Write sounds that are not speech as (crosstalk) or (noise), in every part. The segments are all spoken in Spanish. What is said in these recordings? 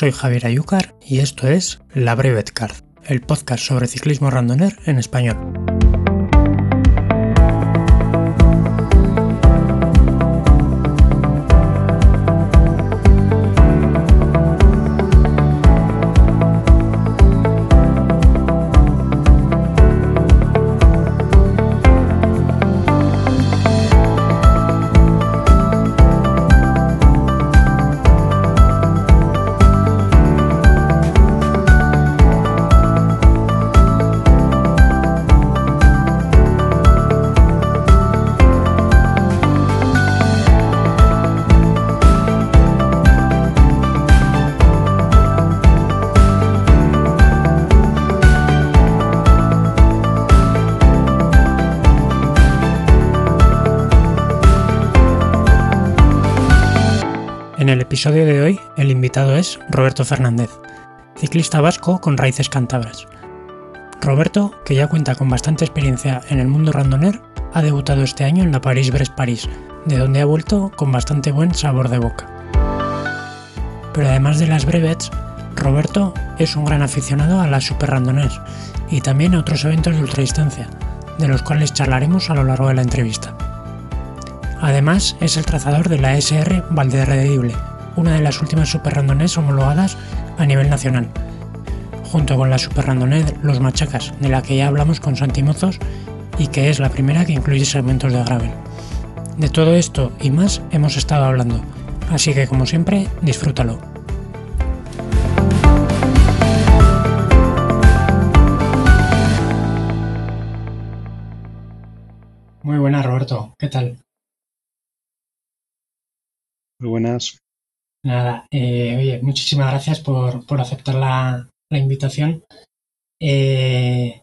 soy Javier Ayúcar y esto es La Brevet Card, el podcast sobre ciclismo randoner en español. Episodio de hoy, el invitado es Roberto Fernández, ciclista vasco con raíces cántabras. Roberto, que ya cuenta con bastante experiencia en el mundo randoner, ha debutado este año en la París-Brest-París, de donde ha vuelto con bastante buen sabor de boca. Pero además de las brevets, Roberto es un gran aficionado a las super randoners y también a otros eventos de ultradistancia, de los cuales charlaremos a lo largo de la entrevista. Además, es el trazador de la SR Valderredible, una de las últimas super randones homologadas a nivel nacional, junto con la super randonee Los Machacas, de la que ya hablamos con Santi Mozos y que es la primera que incluye segmentos de gravel. De todo esto y más hemos estado hablando, así que como siempre, disfrútalo. Muy buenas, Roberto. ¿Qué tal? Muy buenas. Nada, eh, oye, muchísimas gracias por, por aceptar la, la invitación. Eh,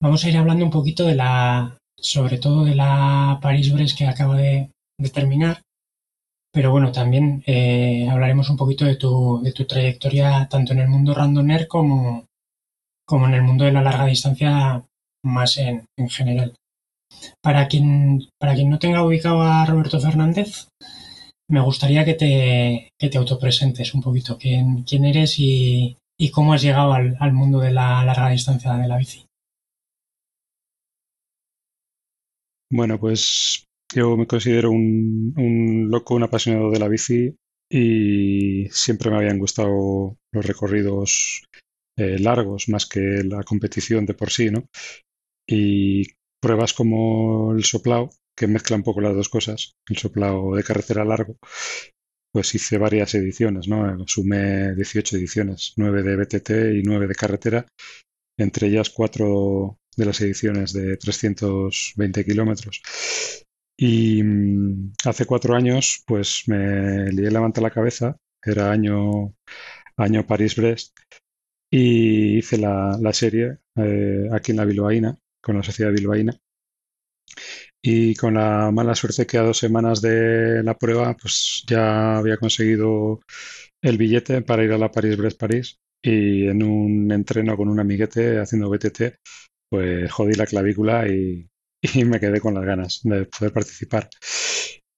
vamos a ir hablando un poquito de la, sobre todo de la París-Brest que acabo de, terminar, pero bueno, también eh, hablaremos un poquito de tu, de tu trayectoria tanto en el mundo randoner como, como en el mundo de la larga distancia más en, en general. Para quien, para quien no tenga ubicado a Roberto Fernández, me gustaría que te, que te autopresentes un poquito, quién, quién eres y, y, cómo has llegado al, al, mundo de la larga distancia de la bici. Bueno, pues yo me considero un, un loco, un apasionado de la bici y siempre me habían gustado los recorridos eh, largos más que la competición de por sí, ¿no? Y pruebas como el soplao que mezcla un poco las dos cosas, el soplado de carretera largo, pues hice varias ediciones, ¿no? Sumé 18 ediciones, 9 de BTT y 9 de carretera, entre ellas 4 de las ediciones de 320 kilómetros. Y mmm, hace cuatro años, pues me lié la manta la cabeza, era año, año París-Brest, y hice la, la serie eh, aquí en la Bilbaína, con la Sociedad Bilbaína y con la mala suerte que a dos semanas de la prueba pues ya había conseguido el billete para ir a la París-Brest-París y en un entreno con un amiguete haciendo BTT pues jodí la clavícula y, (laughs) y me quedé con las ganas de poder participar.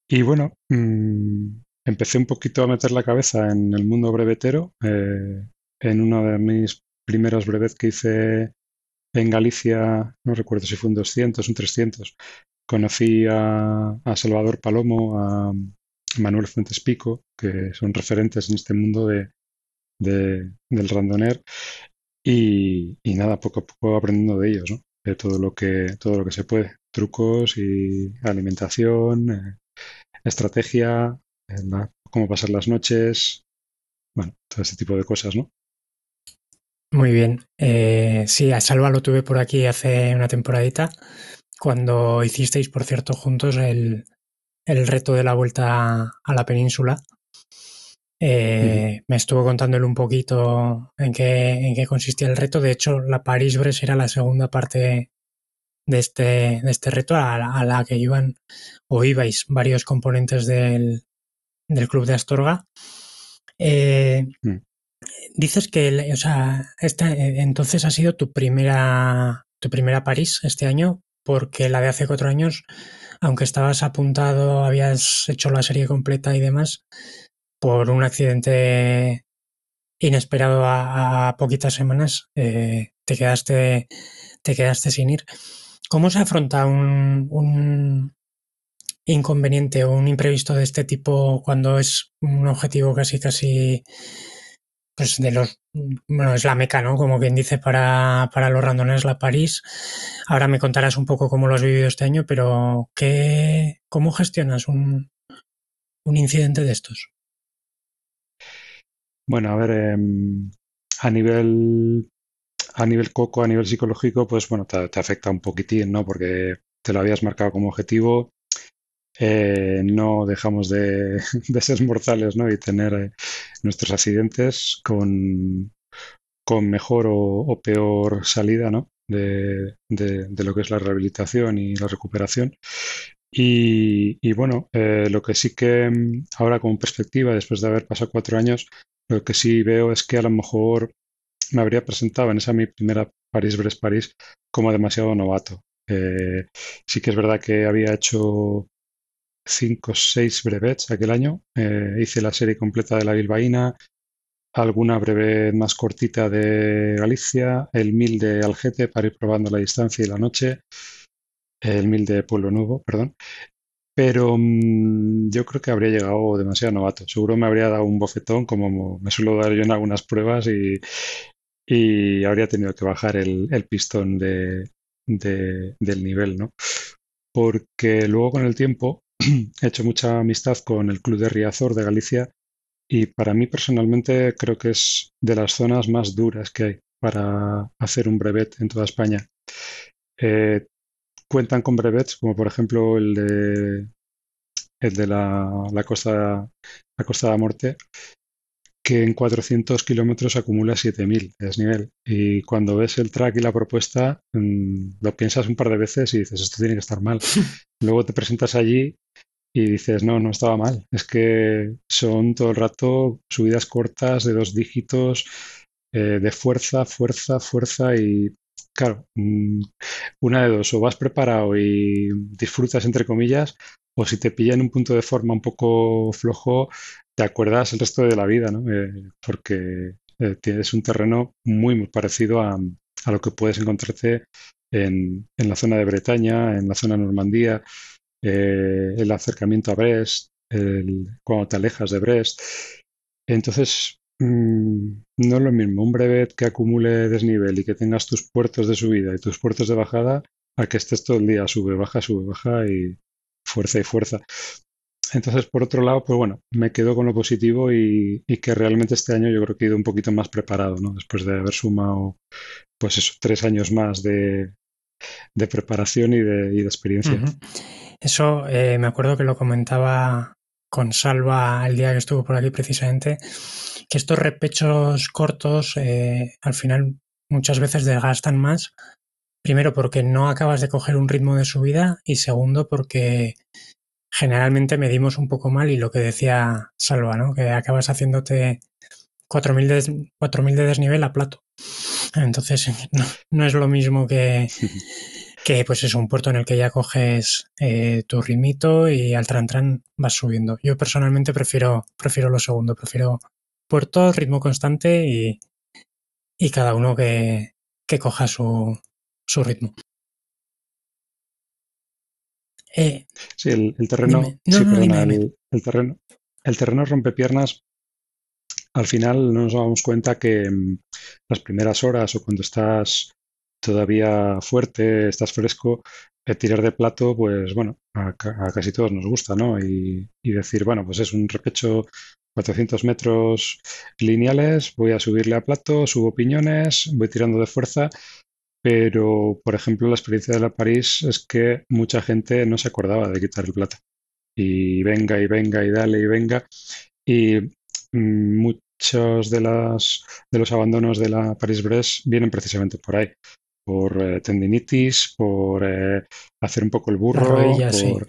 Y bueno, mmm, empecé un poquito a meter la cabeza en el mundo brevetero. Eh, en uno de mis primeros brevets que hice en Galicia, no recuerdo si fue un 200, un 300, conocí a, Salvador Palomo, a Manuel Fuentes Pico, que son referentes en este mundo de, de del randoner, y, y, nada, poco a poco aprendiendo de ellos, ¿no? de todo lo que, todo lo que se puede, trucos y alimentación, eh, estrategia, eh, cómo pasar las noches, bueno, todo ese tipo de cosas, ¿no? Muy bien. Eh, sí, a Salva lo tuve por aquí hace una temporadita, cuando hicisteis, por cierto, juntos el, el reto de la vuelta a la península. Eh, me estuvo contándole un poquito en qué, en qué consistía el reto. De hecho, la París-Brest era la segunda parte de este, de este reto a, la que iban o ibais varios componentes del, del club de Astorga. Eh, mm. Dices que, o sea, esta, eh, entonces ha sido tu primera, tu primera París este año, porque la de hace cuatro años, aunque estabas apuntado, habías hecho la serie completa y demás, por un accidente inesperado a, poquitas semanas, eh, te quedaste, te quedaste sin ir. ¿Cómo se afronta un, un, inconveniente o un imprevisto de este tipo cuando es un objetivo casi casi pues de los bueno es la meca no como quien dice para, para los randones la París. Ahora me contarás un poco cómo lo has vivido este año pero qué cómo gestionas un, un incidente de estos bueno a ver em, a nivel a nivel coco a nivel psicológico pues bueno te afecta un poquitín no porque te lo habías marcado como objetivo eh, no dejamos (laughs) de, ser mortales ¿no? y tener eh, nuestros accidentes con, con mejor o, peor salida ¿no? de, de, lo que es la rehabilitación y la recuperación. Y, y bueno, eh, lo que sí que mm, ahora con perspectiva, después de haber pasado cuatro años, lo que sí veo es que a lo mejor me habría presentado en esa mi primera París-Brest-París como demasiado novato. sí que es verdad que había hecho cinco o seis brevets aquel año. Eh, hice la serie completa de la Bilbaína, alguna brevet más cortita de Galicia, el mil de Algete para ir probando la distancia y la noche, el mil de Pueblo Nuevo, perdón. Pero mm, yo creo que habría llegado demasiado novato. Seguro me habría dado un bofetón, como me suelo dar yo en algunas pruebas, y, y habría tenido que bajar el, pistón de, del nivel, ¿no? Porque luego con el tiempo he hecho mucha amistad con el Club de Riazor de Galicia y para mí personalmente creo que es de las zonas más duras que hay para hacer un brevet en toda España. Eh, cuentan con brevets como por ejemplo el de, el de la, la, costa, la Costa de la Muerte, que en 400 kilómetros acumula 7000 de desnivel. Y cuando ves el track y la propuesta, mm, lo piensas un par de veces y dices, esto tiene que estar mal. (laughs) Luego te presentas allí y dices, no, no estaba mal. Es que son todo el rato subidas cortas de dos dígitos, eh, de fuerza, fuerza, fuerza y claro, mm, una de dos, o vas preparado y disfrutas entre comillas, o si te pilla en un punto de forma un poco flojo, te acuerdas el resto de la vida, ¿no? Eh, porque eh, tienes un terreno muy, muy parecido a, a lo que puedes encontrarte en, en, la zona de Bretaña, en la zona de Normandía, eh, el acercamiento a Brest, cuando te alejas de Brest. Entonces, mm, no es lo mismo un brevet que acumule desnivel y que tengas tus puertos de subida y tus puertos de bajada a que estés todo el día sube, baja, sube, baja y fuerza y fuerza. Entonces, por otro lado, pues bueno, me quedo con lo positivo y, que realmente este año yo creo que he ido un poquito más preparado, ¿no? Después de haber sumado, pues eso, tres años más de, preparación y de, experiencia. Eso eh, me acuerdo que lo comentaba con Salva el día que estuvo por aquí precisamente, que estos repechos cortos eh, al final muchas veces desgastan más. Primero porque no acabas de coger un ritmo de subida y segundo porque generalmente medimos un poco mal y lo que decía Salva, ¿no? que acabas haciéndote 4.000 de, de desnivel a plato. Entonces (laughs) no, es lo mismo que, (laughs) que pues es un puerto en el que ya coges eh, tu ritmito y al tran tran vas subiendo. Yo personalmente prefiero, prefiero lo segundo, prefiero puerto, ritmo constante y, y cada uno que, que coja su, su ritmo. Eh, sí, el, terreno. el, terreno. El terreno rompe piernas. Al final no nos damos cuenta que mm, las primeras horas o cuando estás todavía fuerte, estás fresco, eh, tirar de plato, pues bueno, a, casi todos nos gusta, ¿no? Y, decir, bueno, pues es un repecho 400 metros lineales, voy a subirle a plato, subo opiniones, voy tirando de fuerza, pero por ejemplo la experiencia de la París es que mucha gente no se acordaba de quitar el plato. Y venga y venga y dale y venga. Y mm, muchos de, las, de los abandonos de la París-Brest vienen precisamente por ahí por eh, tendinitis, por eh, hacer un poco el burro, por,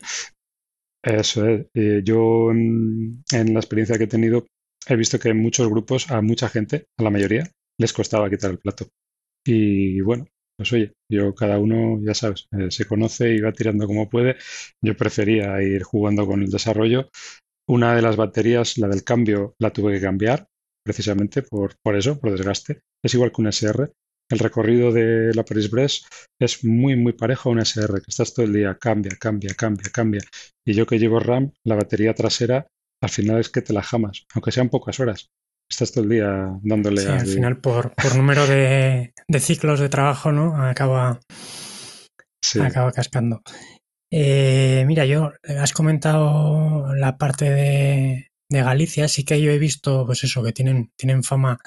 eso es. Eh, yo en, la experiencia que he tenido he visto que en muchos grupos, a mucha gente, a la mayoría, les costaba quitar el plato. Y bueno, pues oye, yo cada uno, ya sabes, eh, se conoce y va tirando como puede. Yo prefería ir jugando con el desarrollo. Una de las baterías, la del cambio, la tuve que cambiar precisamente por, por eso, por desgaste. Es igual que un SR. El recorrido de la Paris-Brest es muy, muy parejo a un SR, que estás todo el día, cambia, cambia, cambia, cambia. Y yo que llevo RAM, la batería trasera, al final es que te la jamas, aunque sean pocas horas. Estás todo el día dándole sí, al final por, número de, ciclos de trabajo, ¿no? Acaba, acaba cascando. Eh, mira, yo has comentado la parte de, de, Galicia, sí que yo he visto, pues eso, que tienen, tienen fama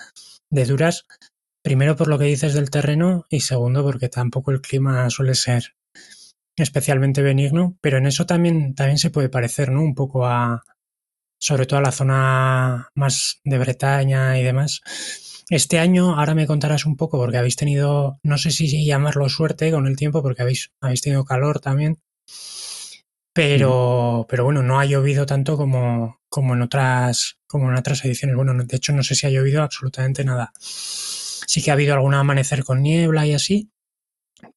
de duras, Primero por lo que dices del terreno y segundo porque tampoco el clima suele ser especialmente benigno, pero en eso también, también se puede parecer, ¿no? Un poco a, sobre todo a la zona más de Bretaña y demás. Este año, ahora me contarás un poco, porque habéis tenido, no sé si llamarlo suerte con el tiempo, porque habéis, habéis tenido calor también, pero, pero bueno, no ha llovido tanto como, como, en otras, como en otras ediciones. Bueno, de hecho, no sé si ha llovido absolutamente nada. Sí que ha habido algún amanecer con niebla y así,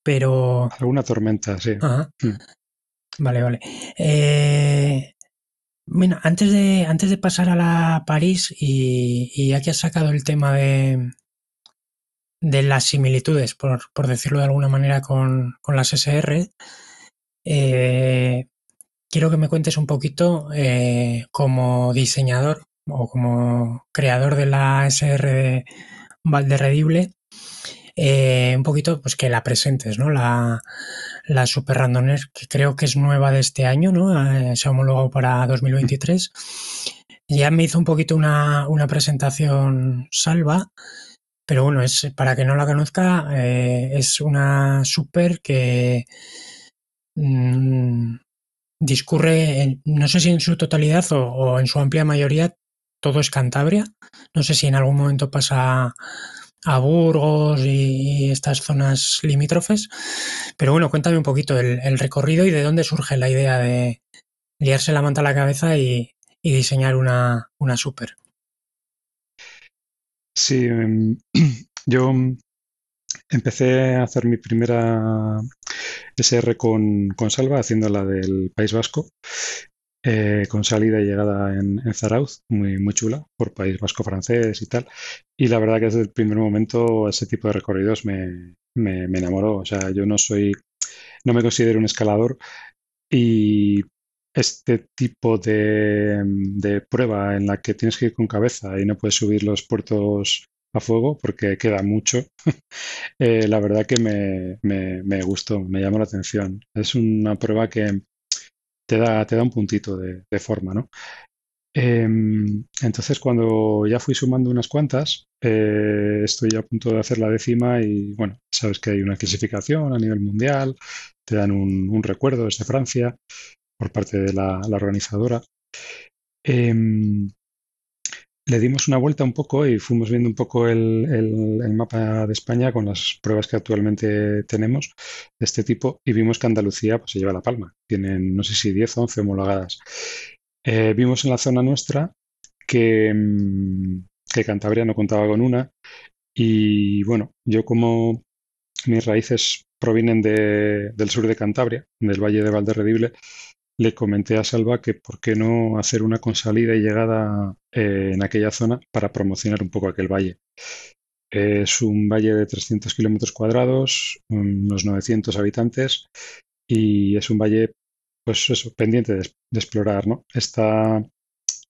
pero... Alguna tormenta, sí. Mm. Vale, vale. Eh, bueno, antes de, antes de pasar a la París, y, ya que has sacado el tema de, de las similitudes, por, decirlo de alguna manera, con, las SR, eh, quiero que me cuentes un poquito eh, como diseñador o como creador de la SR Valderredible, eh, un poquito pues que la presentes, ¿no? La, la Super Randoner, que creo que es nueva de este año, ¿no? Eh, se ha homologado para 2023. Ya me hizo un poquito una, presentación salva, pero bueno, es para que no la conozca, eh, es una super que mm, discurre, no sé si en su totalidad o, en su amplia mayoría, todo es Cantabria. No sé si en algún momento pasa a Burgos y estas zonas limítrofes. Pero bueno, cuéntame un poquito el, recorrido y de dónde surge la idea de liarse la manta a la cabeza y, diseñar una, una super. Sí, em, (clears throat) yo empecé a hacer mi primera SR con, con Salva, haciendo la del País Vasco. Eh, con salida y llegada en, Zarauz, muy, muy chula, por País Vasco francés y tal. Y la verdad que desde el primer momento ese tipo de recorridos me, me, enamoró. O sea, yo no soy, no me considero un escalador y este tipo de, de, prueba en la que tienes que ir con cabeza y no puedes subir los puertos a fuego porque queda mucho, (laughs) eh, la verdad que me, me, me, gustó, me llamó la atención. Es una prueba que te da, te da un puntito de, forma, ¿no? Em, entonces, cuando ya fui sumando unas cuantas, eh, estoy a punto de hacer la décima y, bueno, sabes que hay una clasificación a nivel mundial, te dan un, recuerdo desde Francia por parte de la, organizadora. Em, le dimos una vuelta un poco y fuimos viendo un poco el, mapa de España con las pruebas que actualmente tenemos de este tipo y vimos que Andalucía pues, se lleva la palma. Tienen, no sé si 10 o 11 homologadas. Eh, vimos en la zona nuestra que, mm, que Cantabria no contaba con una y bueno, yo como mis raíces provienen del sur de Cantabria, del Valle de Valderredible, le comenté a Salva que por qué no hacer una consalida y llegada eh, en aquella zona para promocionar un poco aquel valle. Es un valle de 300 kilómetros cuadrados, unos 900 habitantes y es un valle, pues eso, pendiente de, explorar, ¿no? Está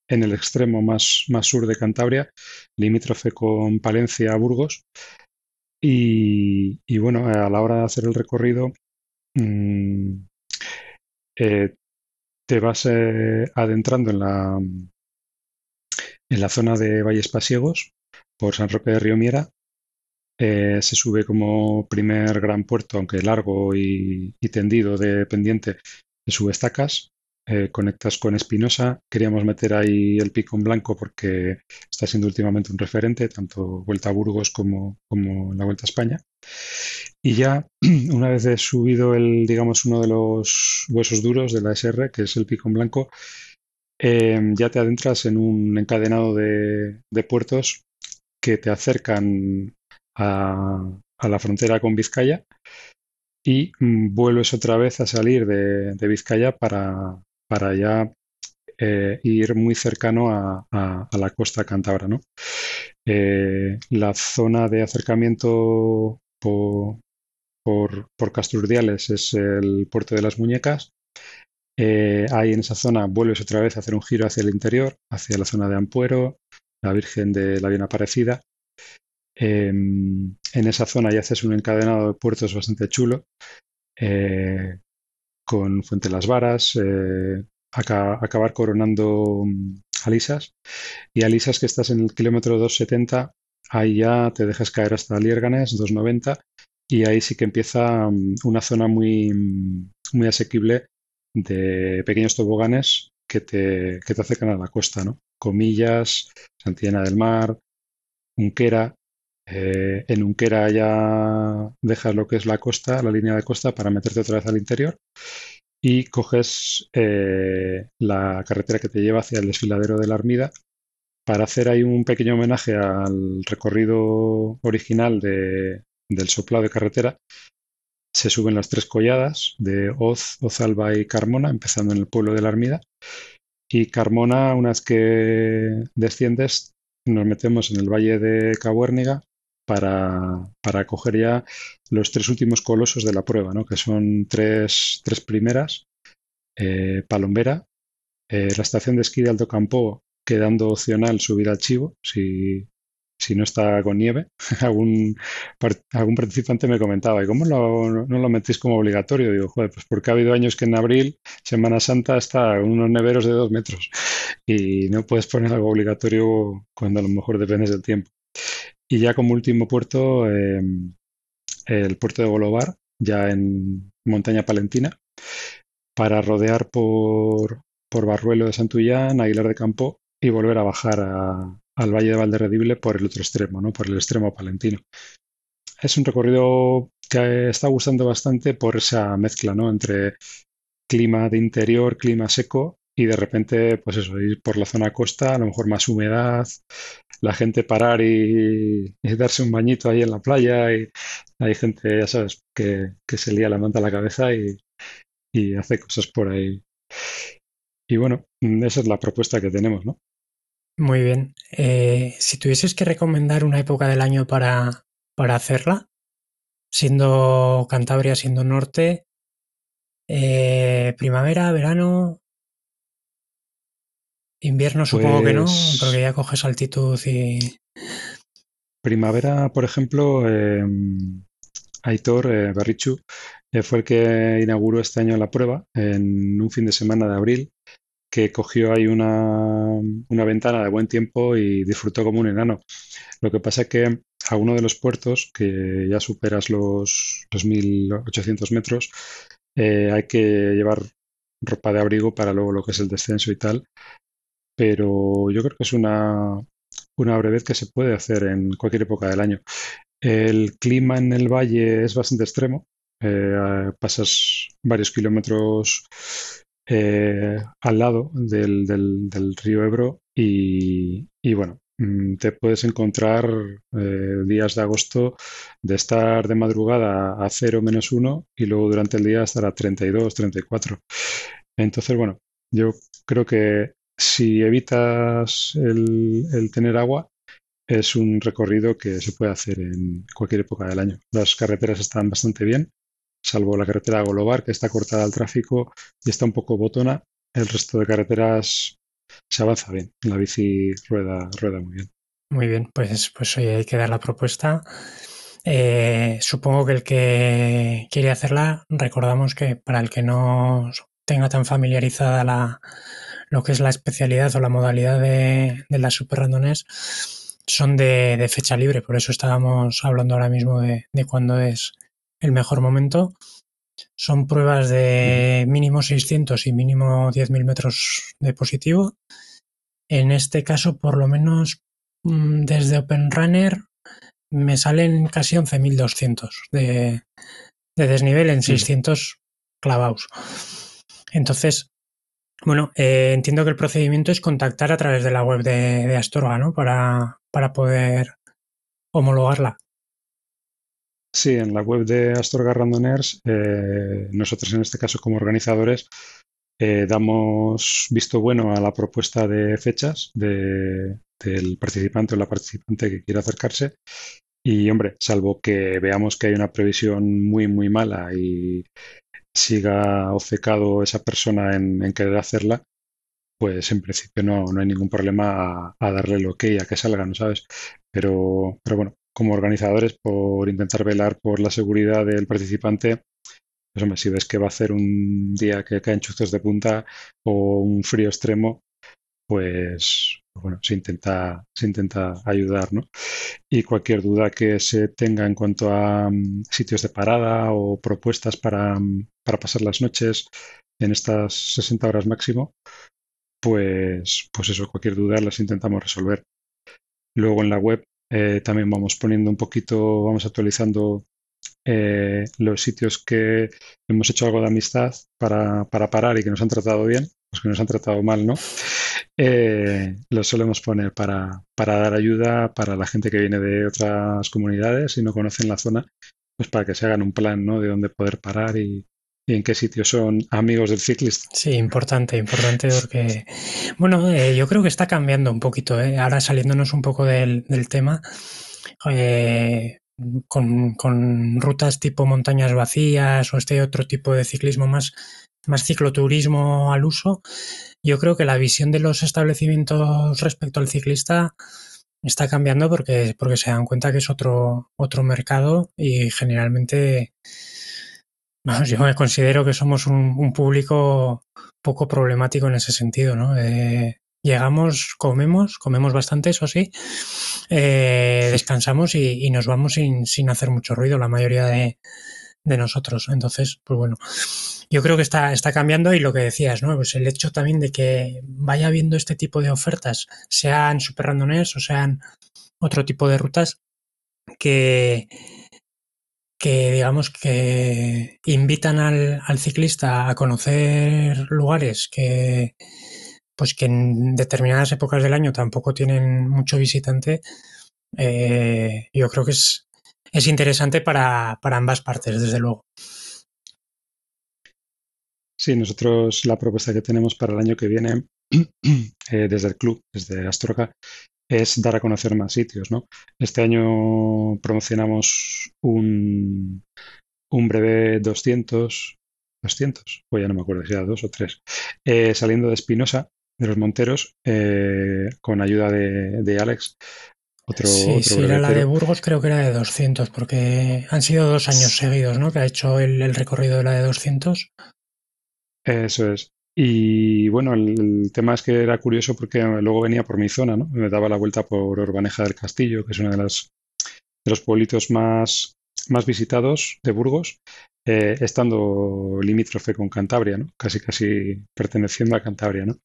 en el extremo más, más sur de Cantabria, limítrofe con Palencia, Burgos. Y, bueno, a la hora de hacer el recorrido, mm, eh, te vas eh, adentrando en la, En la zona de Valles Pasiegos, por San Roque de Río Miera, eh, se sube como primer gran puerto, aunque largo y, tendido de pendiente, se sube estacas, eh, conectas con Espinosa. Queríamos meter ahí el pico en blanco porque está siendo últimamente un referente, tanto Vuelta a Burgos como, como la Vuelta a España. Y ya, (clears throat) una vez subido el, digamos, uno de los huesos duros de la SR, que es el pico en blanco, eh, ya te adentras en un encadenado de, de puertos que te acercan a, la frontera con Vizcaya y mm, vuelves otra vez a salir de, Vizcaya para, para ya eh, ir muy cercano a, la costa cántabra. ¿no? Eh, la zona de acercamiento por, por, por, Casturdiales es el puerto de las muñecas. Eh, ahí en esa zona vuelves otra vez a hacer un giro hacia el interior, hacia la zona de Ampuero, la Virgen de la Bien Aparecida Em, en esa zona ya haces un encadenado de puertos bastante chulo, con Fuente Las Varas, eh, acabar coronando mm, Alisas. Y Alisas que estás en el kilómetro 270, ahí ya te dejas caer hasta Liérganes, 290, y ahí sí que empieza mm, una zona muy, mm, muy asequible de pequeños toboganes que te, que te acercan a la costa, ¿no? Comillas, Santillana del Mar, Unquera, eh, en Unquera ya dejas lo que es la costa, la línea de costa, para meterte otra vez al interior y coges eh, la carretera que te lleva hacia el desfiladero de la Armida para hacer ahí un pequeño homenaje al recorrido original del soplado de carretera. Se suben las tres colladas de Oz, Ozalba y Carmona, empezando en el pueblo de la Armida. Y Carmona, una vez que desciendes, nos metemos en el valle de Cabuérniga, para, para coger ya los tres últimos colosos de la prueba, ¿no? que son tres, tres primeras, eh, Palombera, eh, la estación de esquí de Alto Campo, quedando opcional subir al Chivo, si, si no está con nieve. (laughs) algún, algún participante me comentaba, ¿y cómo no lo metís como obligatorio? Digo, joder, pues porque ha habido años que en abril, Semana Santa, está unos neveros de dos metros y no puedes poner algo obligatorio cuando a lo mejor dependes del tiempo. Y ya como último puerto, em, el puerto de Bolovar, ya en Montaña Palentina, para rodear por, por Barruelo de Santullán, Aguilar de Campo y volver a bajar al Valle de Valderredible por el otro extremo, ¿no? por el extremo palentino. Es un recorrido que está gustando bastante por esa mezcla ¿no? entre clima de interior, clima seco y de repente, pues eso, ir por la zona costa, a lo mejor más humedad, la gente parar y, darse un bañito ahí en la playa y hay gente, ya sabes, que, se lía la manta a la cabeza y, hace cosas por ahí. Y bueno, esa es la propuesta que tenemos, ¿no? Muy bien. Eh, si tuvieses que recomendar una época del año para, para hacerla, siendo Cantabria, siendo norte, eh, primavera, verano, Invierno supongo que no, pues porque ya coges altitud y... Primavera, por ejemplo, em, Aitor eh, Barrichu eh, fue el que inauguró este año la prueba en un fin de semana de abril, que cogió ahí una, ventana de buen tiempo y disfrutó como un enano. Lo que pasa es que a uno de los puertos, que ya superas los, 2.800 metros, eh, hay que llevar ropa de abrigo para luego lo que es el descenso y tal pero yo creo que es una, una brevedad que se puede hacer en cualquier época del año. El clima en el valle es bastante extremo. Eh, pasas varios kilómetros eh, al lado del, río Ebro y, bueno, mm, te puedes encontrar eh, días de agosto de estar de madrugada a 0 menos 1 y luego durante el día estar a 32, 34. Entonces, bueno, yo creo que si evitas el, tener agua, es un recorrido que se puede hacer en cualquier época del año. Las carreteras están bastante bien, salvo la carretera Golobar, que está cortada al tráfico y está un poco botona. El resto de carreteras se avanza bien. La bici rueda, rueda muy bien. Muy bien, pues, pues hoy hay que dar la propuesta. Eh, supongo que el que quiere hacerla, recordamos que para el que no tenga tan familiarizada la, lo que es la especialidad o la modalidad de, las super randones son de, fecha libre, por eso estábamos hablando ahora mismo de, de cuándo es el mejor momento. Son pruebas de mínimo 600 y mínimo 10.000 metros de positivo. En este caso, por lo menos mm, desde OpenRunner me salen casi 11.200 de, de desnivel en 600 clavados. Entonces, bueno, eh, entiendo que el procedimiento es contactar a través de la web de, Astorga, ¿no? Para, para poder homologarla. Sí, en la web de Astorga Randoners, eh, nosotros en este caso como organizadores eh, damos visto bueno a la propuesta de fechas del participante o la participante que quiera acercarse. Y hombre, salvo que veamos que hay una previsión muy, muy mala y siga obcecado esa persona en, querer hacerla, pues en principio no, no hay ningún problema a, darle el ok a que salga, ¿no sabes? Pero, pero bueno, como organizadores, por intentar velar por la seguridad del participante, pues hombre, si ves que va a hacer un día que caen chuzos de punta o un frío extremo, pues, pues bueno, se intenta, se intenta ayudar, ¿no? Y cualquier duda que se tenga en cuanto a mm, sitios de parada o propuestas para, mm, para, pasar las noches en estas 60 horas máximo, pues, pues eso, cualquier duda las intentamos resolver. Luego en la web eh, también vamos poniendo un poquito, vamos actualizando eh, los sitios que hemos hecho algo de amistad para, para, parar y que nos han tratado bien, los que nos han tratado mal, ¿no? Eh, los solemos poner para, para, dar ayuda para la gente que viene de otras comunidades y no conocen la zona, pues para que se hagan un plan, ¿no? De dónde poder parar y, en qué sitios son amigos del ciclista. Sí, importante, importante porque, bueno, eh, yo creo que está cambiando un poquito, ¿eh? ahora saliéndonos un poco del, tema. Eh, con, con, rutas tipo montañas vacías o este otro tipo de ciclismo más, más cicloturismo al uso, yo creo que la visión de los establecimientos respecto al ciclista está cambiando porque, porque se dan cuenta que es otro, otro mercado y generalmente yo me considero que somos un, público poco problemático en ese sentido, ¿no? Eh, llegamos, comemos, comemos bastante, eso sí, eh, descansamos y, nos vamos sin, hacer mucho ruido, la mayoría de, nosotros. Entonces, pues bueno, yo creo que está, está cambiando y lo que decías, ¿no? Pues el hecho también de que vaya habiendo este tipo de ofertas, sean super randones o sean otro tipo de rutas, que, que digamos que invitan al, al, ciclista a conocer lugares que pues que en determinadas épocas del año tampoco tienen mucho visitante, eh, yo creo que es, es interesante para, para, ambas partes, desde luego. Sí, nosotros la propuesta que tenemos para el año que viene (clears throat) eh, desde el club, desde Astroca, es dar a conocer más sitios, ¿no? Este año promocionamos un, un breve 200, 200, pues ya no me acuerdo si era dos o tres, eh, saliendo de Espinosa, de los Monteros, eh, con ayuda de, Alex. Otro, sí, sí, era la de Burgos, creo que era de 200, porque han sido dos años seguidos, ¿no? Que ha hecho el, el recorrido de la de 200. Eso es. Y bueno, el, tema es que era curioso porque luego venía por mi zona, ¿no? Me daba la vuelta por Urbaneja del Castillo, que es uno de, las, de los pueblitos más, más visitados de Burgos, eh, estando limítrofe con Cantabria, ¿no? Casi, casi perteneciendo a Cantabria, ¿no?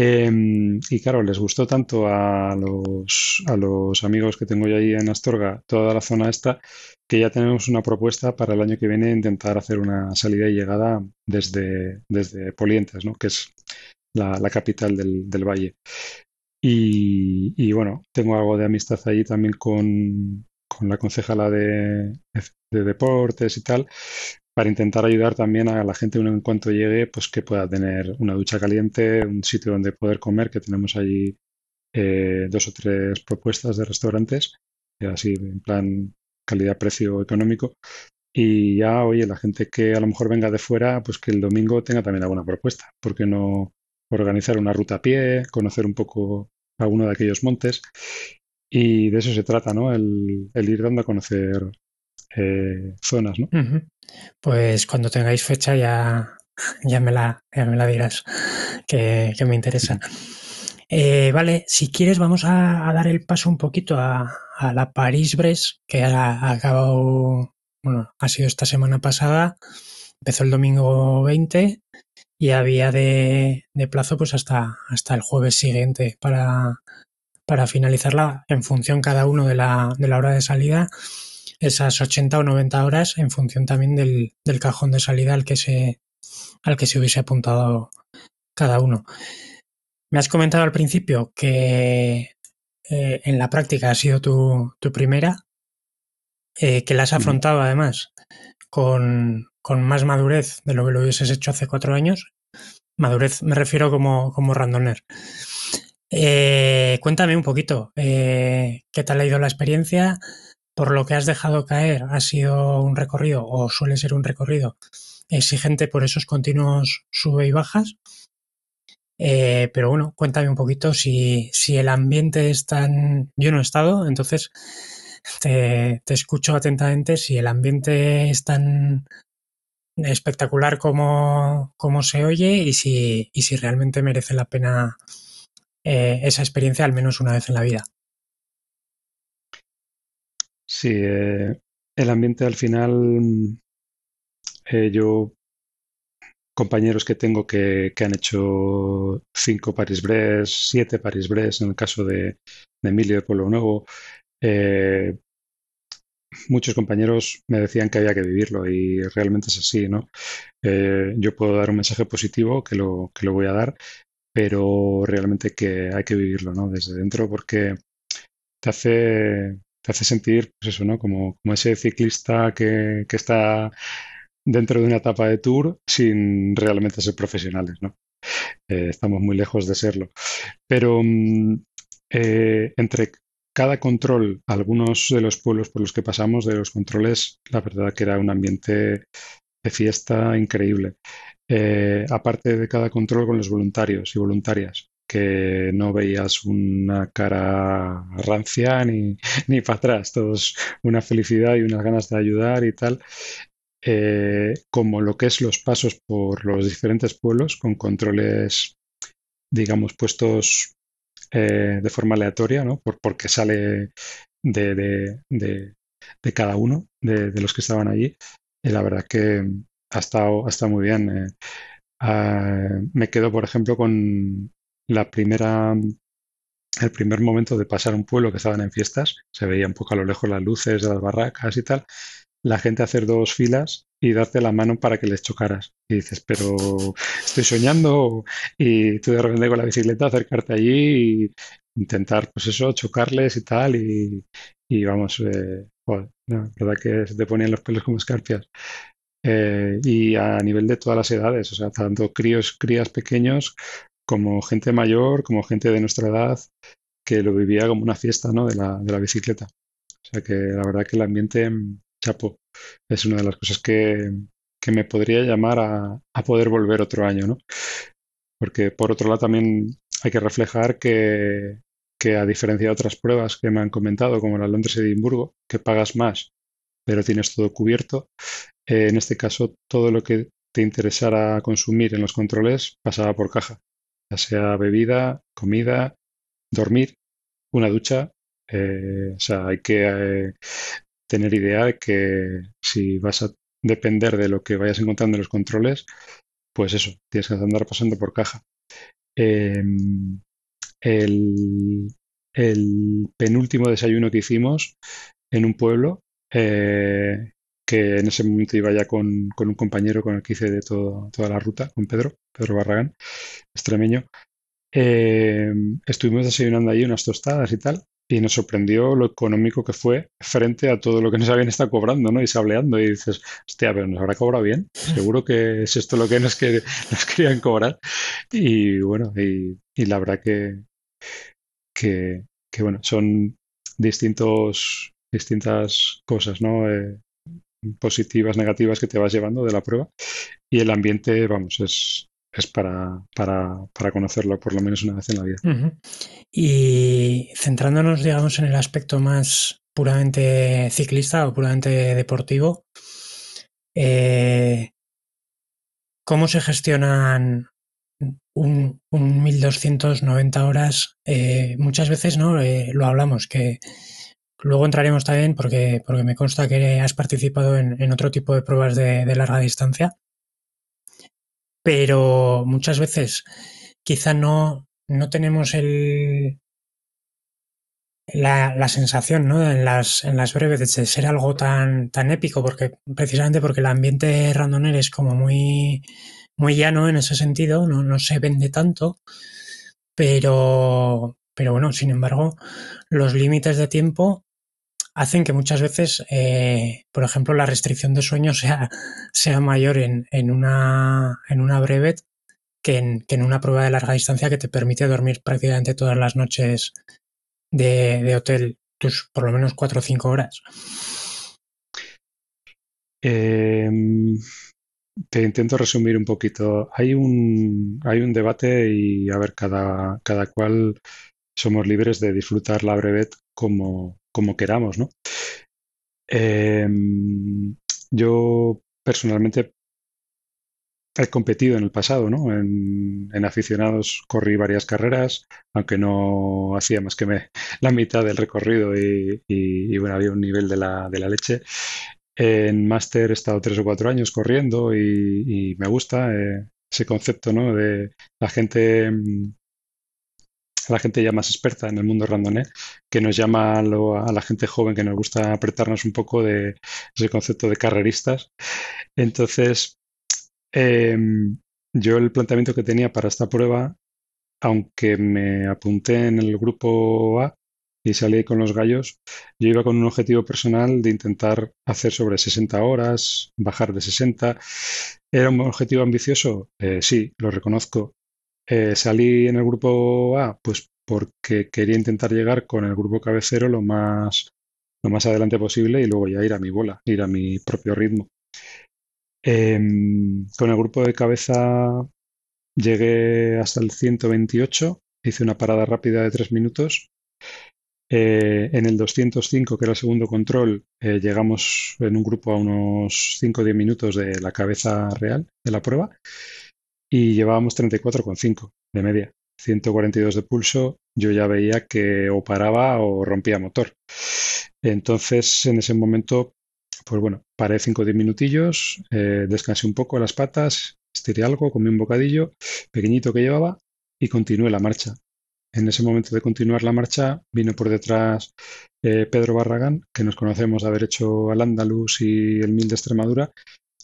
Em, y claro, les gustó tanto a los, a los amigos que tengo yo ahí en Astorga, toda la zona esta, que ya tenemos una propuesta para el año que viene intentar hacer una salida y llegada desde, desde Polientes, ¿no? que es la, capital del, valle. Y, bueno, tengo algo de amistad allí también con, con la concejala de, de, deportes y tal, para intentar ayudar también a la gente en cuanto llegue, pues que pueda tener una ducha caliente, un sitio donde poder comer, que tenemos allí eh, dos o tres propuestas de restaurantes, así en plan calidad-precio económico. Y ya, oye, la gente que a lo mejor venga de fuera, pues que el domingo tenga también alguna propuesta. ¿Por qué no organizar una ruta a pie, conocer un poco alguno de aquellos montes? Y de eso se trata, ¿no? El, el ir dando a conocer eh, zonas, ¿no? Pues cuando tengáis fecha ya, ya me la, me la dirás, que, me interesa. Eh, vale, si quieres vamos a, dar el paso un poquito a, la París-Brest, que ha, acabado, bueno, ha sido esta semana pasada, empezó el domingo 20 y había de, plazo pues hasta, hasta el jueves siguiente para, para finalizarla en función cada uno de la, de la hora de salida esas 80 o 90 horas en función también del, del, cajón de salida al que se al que se hubiese apuntado cada uno. Me has comentado al principio que eh, en la práctica ha sido tu, tu primera, eh, que la has afrontado además con, con, más madurez de lo que lo hubieses hecho hace cuatro años. Madurez me refiero como, como randoner. Eh, cuéntame un poquito, ¿qué tal ha ido la experiencia? Por lo que has dejado caer, ¿ha sido un recorrido o suele ser un recorrido exigente por esos continuos sube y bajas. Eh, pero bueno, cuéntame un poquito si, si, el ambiente es tan... Yo no he estado, entonces te, escucho atentamente. Si el ambiente es tan espectacular como, como se oye y si, y si realmente merece la pena eh, esa experiencia al menos una vez en la vida. Sí, eh, el ambiente al final eh, yo, compañeros que tengo que, han hecho cinco Paris-Brest, siete Paris-Brest, en el caso de, Emilio de Pueblo Nuevo, eh, muchos compañeros me decían que había que vivirlo y realmente es así, ¿no? Eh, yo puedo dar un mensaje positivo que lo, que lo voy a dar, pero realmente que hay que vivirlo, ¿no? Desde dentro porque te hace, hace sentir, pues eso, ¿no? Como, como ese ciclista que, que está dentro de una etapa de tour sin realmente ser profesionales, ¿no? Eh, estamos muy lejos de serlo. Pero mm, eh, entre cada control, algunos de los pueblos por los que pasamos, de los controles, la verdad que era un ambiente de fiesta increíble. Eh, aparte de cada control con los voluntarios y voluntarias, que no veías una cara rancia ni, (laughs) ni para atrás, todos una felicidad y unas ganas de ayudar y tal. Eh, como lo que es los pasos por los diferentes pueblos con controles, digamos, puestos eh, de forma aleatoria, ¿no? Por, porque sale de, de, cada uno de, los que estaban allí. Y la verdad que ha estado, ha estado muy bien. Eh, ah, me quedo, por ejemplo, con la primera el primer momento de pasar un pueblo que estaban en fiestas, se veía un poco a lo lejos las luces de las barracas y tal, la gente hacer dos filas y darte la mano para que les chocaras. Y dices, pero estoy soñando y tú de repente con la bicicleta acercarte allí y intentar, pues eso, chocarles y tal. Y, y vamos, eh, la verdad que se te ponían los pelos como escarpias. Eh, y a nivel de todas las edades, o sea, tanto críos, crías pequeños como gente mayor, como gente de nuestra edad, que lo vivía como una fiesta ¿no? de, la, de la bicicleta. O sea que la verdad que el ambiente Chapo, es una de las cosas que, me podría llamar a, poder volver otro año, ¿no? Porque por otro lado también hay que reflejar que, a diferencia de otras pruebas que me han comentado, como la Londres-Edimburgo, que pagas más, pero tienes todo cubierto, eh, en este caso todo lo que te interesara consumir en los controles pasaba por caja, ya sea bebida, comida, dormir, una ducha, eh, o sea, hay que eh, tener idea de que si vas a depender de lo que vayas encontrando en los controles, pues eso, tienes que andar pasando por caja. Em, el, penúltimo desayuno que hicimos en un pueblo, eh, que en ese momento iba ya con, un compañero con el que hice de toda la ruta, con Pedro, Pedro Barragán, extremeño. Em, estuvimos desayunando allí unas tostadas y tal, y nos sorprendió lo económico que fue frente a todo lo que nos habían estado cobrando, ¿no? Y sableando. Y dices, hostia, pero nos habrá cobrado bien. Seguro que es esto lo que nos, que, nos querían cobrar. Y bueno, y, la verdad que, que, bueno, son distintos, distintas cosas, ¿no? Eh, positivas, negativas que te vas llevando de la prueba. Y el ambiente, vamos, es, es para, para, conocerlo por lo menos una vez en la vida. Y centrándonos, digamos, en el aspecto más puramente ciclista o puramente deportivo, eh, ¿cómo se gestionan un, 1290 horas? Eh, muchas veces no eh, lo hablamos, que luego entraremos también porque, porque me consta que has participado en, otro tipo de pruebas de, larga distancia, pero muchas veces quizá no, no tenemos el, la, sensación, ¿no? En las, en las breves de ser algo tan, tan épico, porque precisamente porque el ambiente randoner es como muy, muy llano en ese sentido, no, no se vende tanto, pero, pero bueno, sin embargo, los límites de tiempo hacen que muchas veces, eh, por ejemplo, la restricción de sueño sea, (laughs) sea mayor en, en, una, en una brevet que en, que en una prueba de larga distancia que te permite dormir prácticamente todas las noches de, hotel tus por lo menos cuatro o cinco horas? Em, te intento resumir un poquito. Hay un, hay un debate y a ver, cada, cada cual somos libres de disfrutar la brevet como, como queramos, ¿no? Em, yo personalmente he competido en el pasado, ¿no? En, aficionados corrí varias carreras, aunque no hacía más que (laughs) la mitad del recorrido y, bueno, había un nivel de la, de la leche. En máster he estado tres o cuatro años corriendo y, me gusta eh, ese concepto, ¿no? De la gente, la gente ya más experta en el mundo randoné, que nos llama a, a la gente joven que nos gusta apretarnos un poco de ese concepto de carreristas. Entonces, Em, yo el planteamiento que tenía para esta prueba, aunque me apunté en el grupo A y salí con los gallos, yo iba con un objetivo personal de intentar hacer sobre 60 horas, bajar de 60. ¿Era un objetivo ambicioso? Eh, sí, lo reconozco. Eh, salí en el grupo A, pues porque quería intentar llegar con el grupo cabecero lo más, lo más adelante posible y luego ya ir a mi bola, ir a mi propio ritmo. Em, con el grupo de cabeza llegué hasta el 128, hice una parada rápida de 3 minutos. Eh, en el 205, que era el segundo control, eh, llegamos en un grupo a unos 5 o 10 minutos de la cabeza real de la prueba y llevábamos 34,5 de media. 142 de pulso, yo ya veía que o paraba o rompía motor. Entonces, en ese momento pues bueno, paré 5 o 10 minutillos, eh, descansé un poco las patas, estiré algo, comí un bocadillo pequeñito que llevaba y continué la marcha. En ese momento de continuar la marcha vino por detrás eh, Pedro Barragán, que nos conocemos de haber hecho al Andalus y el Mil de Extremadura.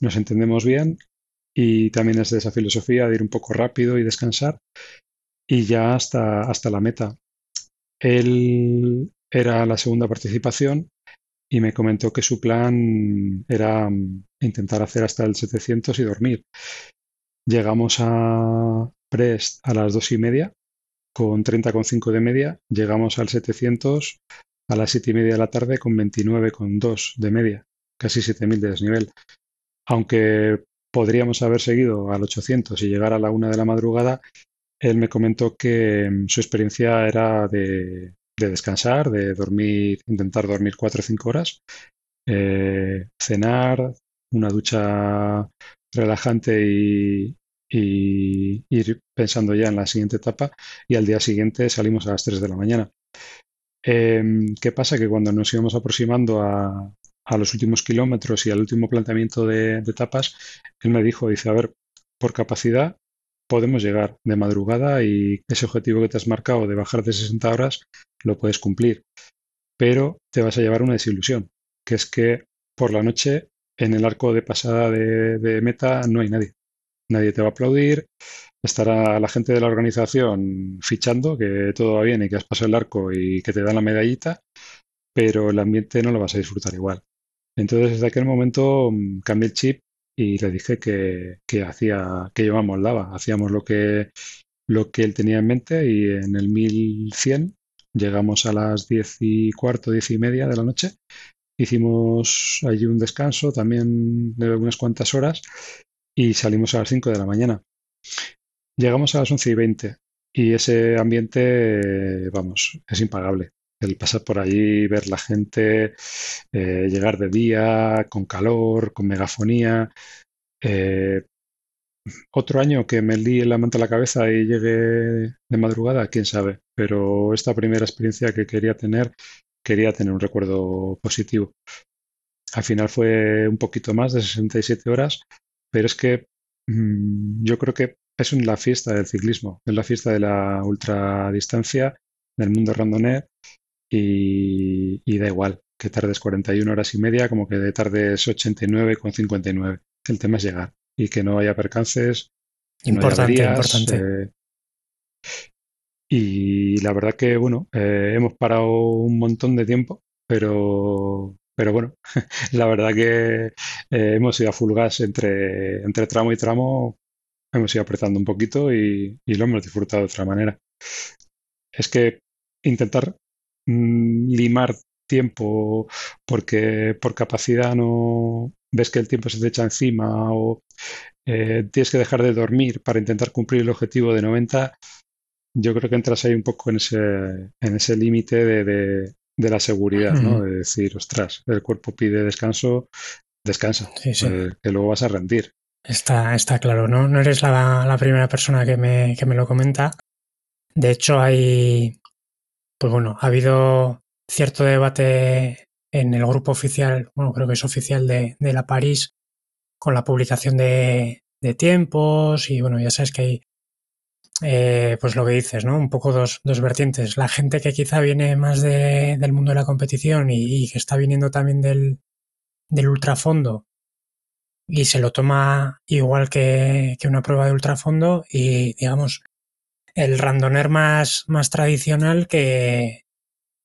Nos entendemos bien y también es de esa filosofía de ir un poco rápido y descansar y ya hasta, hasta la meta. Él era la segunda participación y me comentó que su plan era intentar hacer hasta el 700 y dormir. Llegamos a Prest a las dos y media con 30,5 de media. Llegamos al 700 a las 7 y media de la tarde con 29,2 de media, casi 7000 de desnivel. Aunque podríamos haber seguido al 800 y llegar a la una de la madrugada, él me comentó que mm, su experiencia era de de descansar, de dormir, intentar dormir 4 o 5 horas, eh, cenar, una ducha relajante y, ir pensando ya en la siguiente etapa y al día siguiente salimos a las 3 de la mañana. Em, ¿Qué pasa? Que cuando nos íbamos aproximando a, los últimos kilómetros y al último planteamiento de, de etapas, él me dijo, dice, a ver, por capacidad podemos llegar de madrugada y ese objetivo que te has marcado de bajar de 60 horas lo puedes cumplir. Pero te vas a llevar una desilusión, que es que por la noche en el arco de pasada de, meta no hay nadie. Nadie te va a aplaudir, estará la gente de la organización fichando que todo va bien y que has pasado el arco y que te dan la medallita, pero el ambiente no lo vas a disfrutar igual. Entonces, desde aquel momento mm, cambié el chip y le dije que, que hacía, que yo me moldaba, hacíamos lo que, lo que él tenía en mente y en el 1100 llegamos a las 10 y cuarto, 10 y media de la noche. Hicimos allí un descanso también de unas cuantas horas y salimos a las 5 de la mañana. Llegamos a las 11 y 20 y ese ambiente, vamos, es impagable el pasar por allí, ver la gente, eh, llegar de día, con calor, con megafonía. Eh, otro año que me lié la manta a la cabeza y llegué de madrugada, quién sabe. Pero esta primera experiencia que quería tener, quería tener un recuerdo positivo. Al final fue un poquito más de 67 horas, pero es que mm, yo creo que es la fiesta del ciclismo, es la fiesta de la ultradistancia, del mundo randonneur y, y da igual que tardes 41 horas y media como que de tardes 89 con 59. El tema es llegar y que no haya percances. Importante, importante. Eh, y la verdad que, bueno, eh, hemos parado un montón de tiempo, pero, pero bueno, (laughs) la verdad que eh, hemos ido a full gas entre, entre tramo y tramo, hemos ido apretando un poquito y, lo hemos disfrutado de otra manera. Es que intentar limar tiempo porque por capacidad no ves que el tiempo se te echa encima o eh, tienes que dejar de dormir para intentar cumplir el objetivo de 90, yo creo que entras ahí un poco en ese, en ese límite de, la seguridad, ¿no? De decir, ostras, el cuerpo pide descanso, descansa, eh, que luego vas a rendir. Está, está claro, ¿no? No eres la, la primera persona que me, que me lo comenta. De hecho, hay, pues bueno, ha habido cierto debate en el grupo oficial, bueno, creo que es oficial de, la París, con la publicación de, de, tiempos y bueno, ya sabes que hay, eh, pues lo que dices, ¿no? Un poco dos, dos vertientes. La gente que quizá viene más de, del mundo de la competición y, que está viniendo también del, del ultrafondo y se lo toma igual que una prueba de ultrafondo y digamos el randoner más, más tradicional que,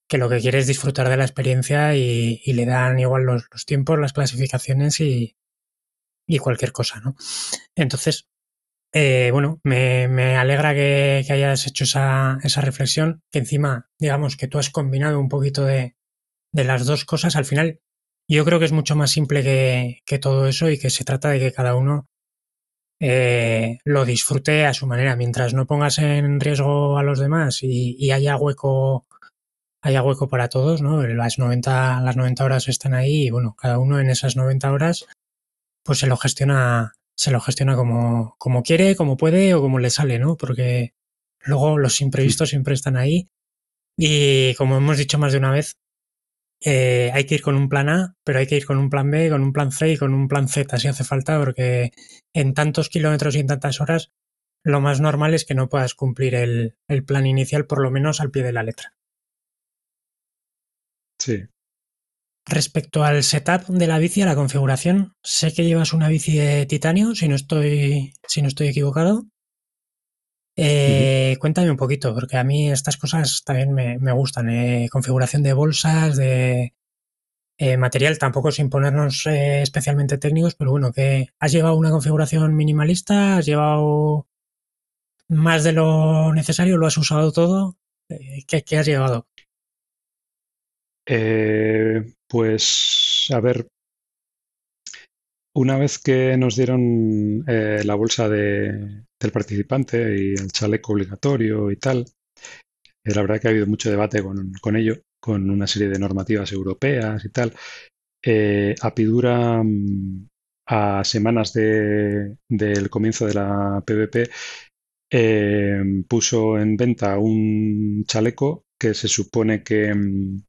que lo que quiere es disfrutar de la experiencia y, le dan igual los, tiempos, las clasificaciones y, cualquier cosa, ¿no? Entonces, eh, bueno, me, alegra que, hayas hecho esa, reflexión, que encima, digamos, que tú has combinado un poquito de, las dos cosas. Al final, yo creo que es mucho más simple que, todo eso y que se trata de que cada uno eh, lo disfrute a su manera. Mientras no pongas en riesgo a los demás y haya hueco haya hueco para todos, ¿no? Las 90, las 90 horas están ahí y bueno, cada uno en esas 90 horas pues se lo gestiona, se lo gestiona como, como quiere, como puede o como le sale, ¿no? Porque luego los imprevistos siempre están ahí y como hemos dicho más de una vez, eh, hay que ir con un plan A, pero hay que ir con un plan B, con un plan C y con un plan Z si hace falta, porque en tantos kilómetros y en tantas horas, lo más normal es que no puedas cumplir el, el plan inicial, por lo menos al pie de la letra. Sí. Respecto al setup de la bici, a la configuración, sé que llevas una bici de titanio, si no estoy, si no estoy equivocado. Eh, cuéntame un poquito, porque a mí estas cosas también me, gustan. Eh, configuración de bolsas, de eh, material, tampoco sin ponernos especialmente técnicos, pero bueno, que ¿has llevado una configuración minimalista? ¿Has llevado más de lo necesario? ¿Lo has usado todo? ¿qué, has llevado? Eh, pues, a ver, una vez que nos dieron eh, la bolsa de, del participante y el chaleco obligatorio y tal, eh, la verdad que ha habido mucho debate con, ello, con una serie de normativas europeas y tal. Apidura, mm, a semanas de, del comienzo de la PVP, puso en venta un chaleco que se supone que, mm,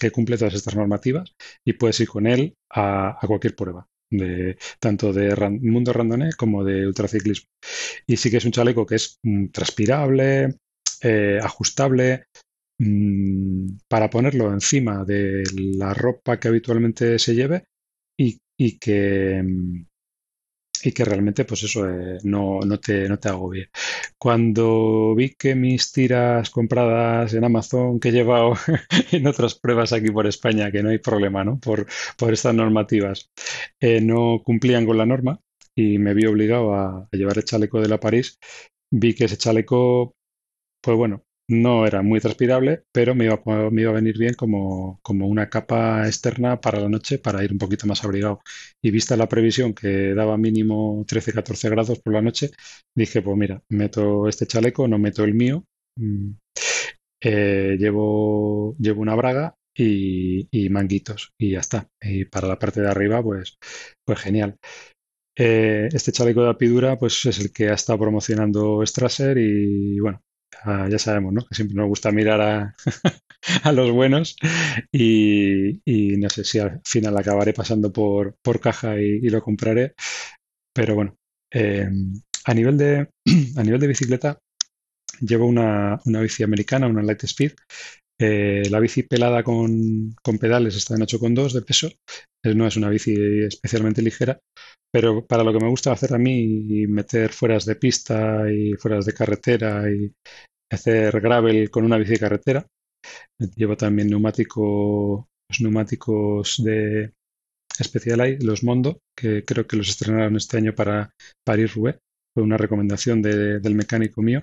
que cumple todas estas normativas y puedes ir con él a, cualquier prueba. De, tanto de mundo randonné como de ultraciclismo. Y sí que es un chaleco que es mm, transpirable, eh, ajustable, mm, para ponerlo encima de la ropa que habitualmente se lleve y, y que, mm, y que realmente, pues eso, eh, no, no, te, no te agobie. Cuando vi que mis tiras compradas en Amazon, que he llevado (laughs) en otras pruebas aquí por España, que no hay problema, ¿no? Por, por estas normativas, eh, no cumplían con la norma y me vi obligado a, a llevar el chaleco de la París, vi que ese chaleco, pues bueno, no era muy transpirable, pero me iba, me iba a venir bien como, como, una capa externa para la noche para ir un poquito más abrigado. Y vista la previsión que daba mínimo 13-14 grados por la noche, dije, pues mira, meto este chaleco, no meto el mío, mm, eh, llevo, llevo una braga y, y, manguitos y ya está. Y para la parte de arriba, pues, pues genial. Eh, este chaleco de apidura pues es el que ha estado promocionando Strasser y bueno, ya sabemos, ¿no? Que siempre nos gusta mirar a, (laughs) a los buenos y, no sé si al final acabaré pasando por, por caja y, lo compraré. Pero bueno, eh, a, nivel de, (clears throat) a nivel de bicicleta llevo una, una bici americana, una Light Speed. Eh, la bici pelada con, con pedales está en 8,2 de peso. No es una bici especialmente ligera, pero para lo que me gusta hacer a mí, meter fueras de pista y fueras de carretera y hacer gravel con una bici carretera, Llevo también neumático, los neumáticos de Specialized, los Mondo, que creo que los estrenaron este año para París-Roubaix. Fue una recomendación del mecánico mío.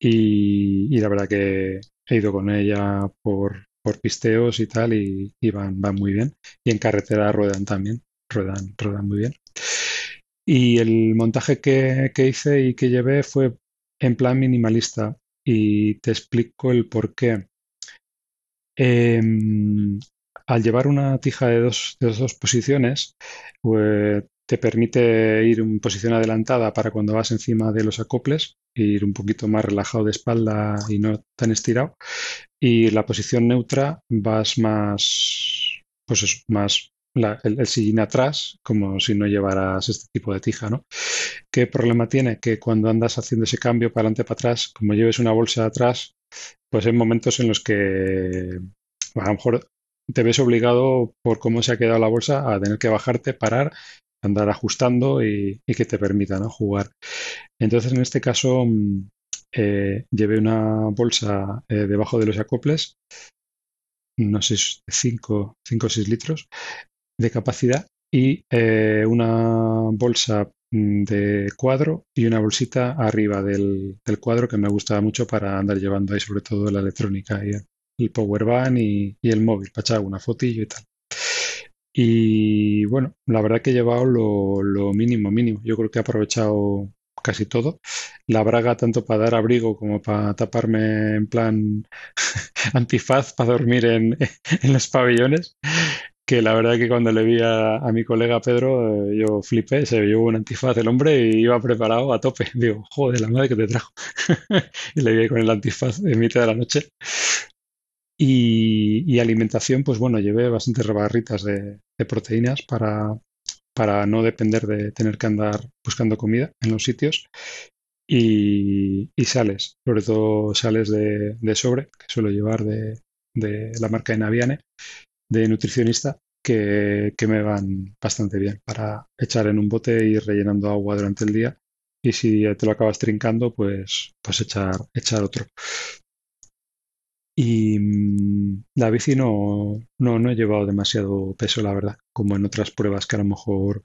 Y, la verdad que he ido con ella por, pisteos y tal y, van, van, muy bien. Y en carretera ruedan también, ruedan, ruedan muy bien. Y el montaje que, que hice y que llevé fue en plan minimalista y te explico el por qué. Em, al llevar una tija de dos, de dos posiciones, pues, te permite ir en posición adelantada para cuando vas encima de los acoples, ir un poquito más relajado de espalda y no tan estirado. Y la posición neutra vas más, pues es más el, sillín atrás, como si no llevaras este tipo de tija, ¿no? ¿Qué problema tiene? Que cuando andas haciendo ese cambio para adelante para atrás, como lleves una bolsa atrás, pues hay momentos en los que a lo mejor te ves obligado por cómo se ha quedado la bolsa a tener que bajarte, parar, andar ajustando y, que te permita jugar. Entonces, en este caso, mm, eh, llevé una bolsa eh, debajo de los acoples, no sé, 5 o 6 litros de capacidad y eh, una bolsa Mm, de cuadro y una bolsita arriba del, cuadro que me gustaba mucho para andar llevando ahí sobre todo la electrónica y el, power bank y, el móvil para echar una fotillo y tal. Y bueno, la verdad que he llevado lo, mínimo, mínimo. Yo creo que he aprovechado casi todo. La braga tanto para dar abrigo como para taparme en plan (laughs) antifaz para dormir en, en los pabellones que la verdad que cuando le vi a, mi colega Pedro, eh, yo flipé, se llevó un antifaz el hombre y iba preparado a tope. (laughs) Digo, joder, la madre que te trajo. (laughs) y le vi con el antifaz en mitad de la noche. Y, alimentación, pues bueno, llevé bastantes rebarritas de, proteínas para, para no depender de tener que andar buscando comida en los sitios. Y, sales, sobre todo sales de, sobre, que suelo llevar de, de la marca Inaviane de nutricionista que, me van bastante bien para echar en un bote y ir rellenando agua durante el día. Y si te lo acabas trincando, pues, pues echar, echar otro. Y mm, la bici no, no, no he llevado demasiado peso, la verdad, como en otras pruebas que a lo mejor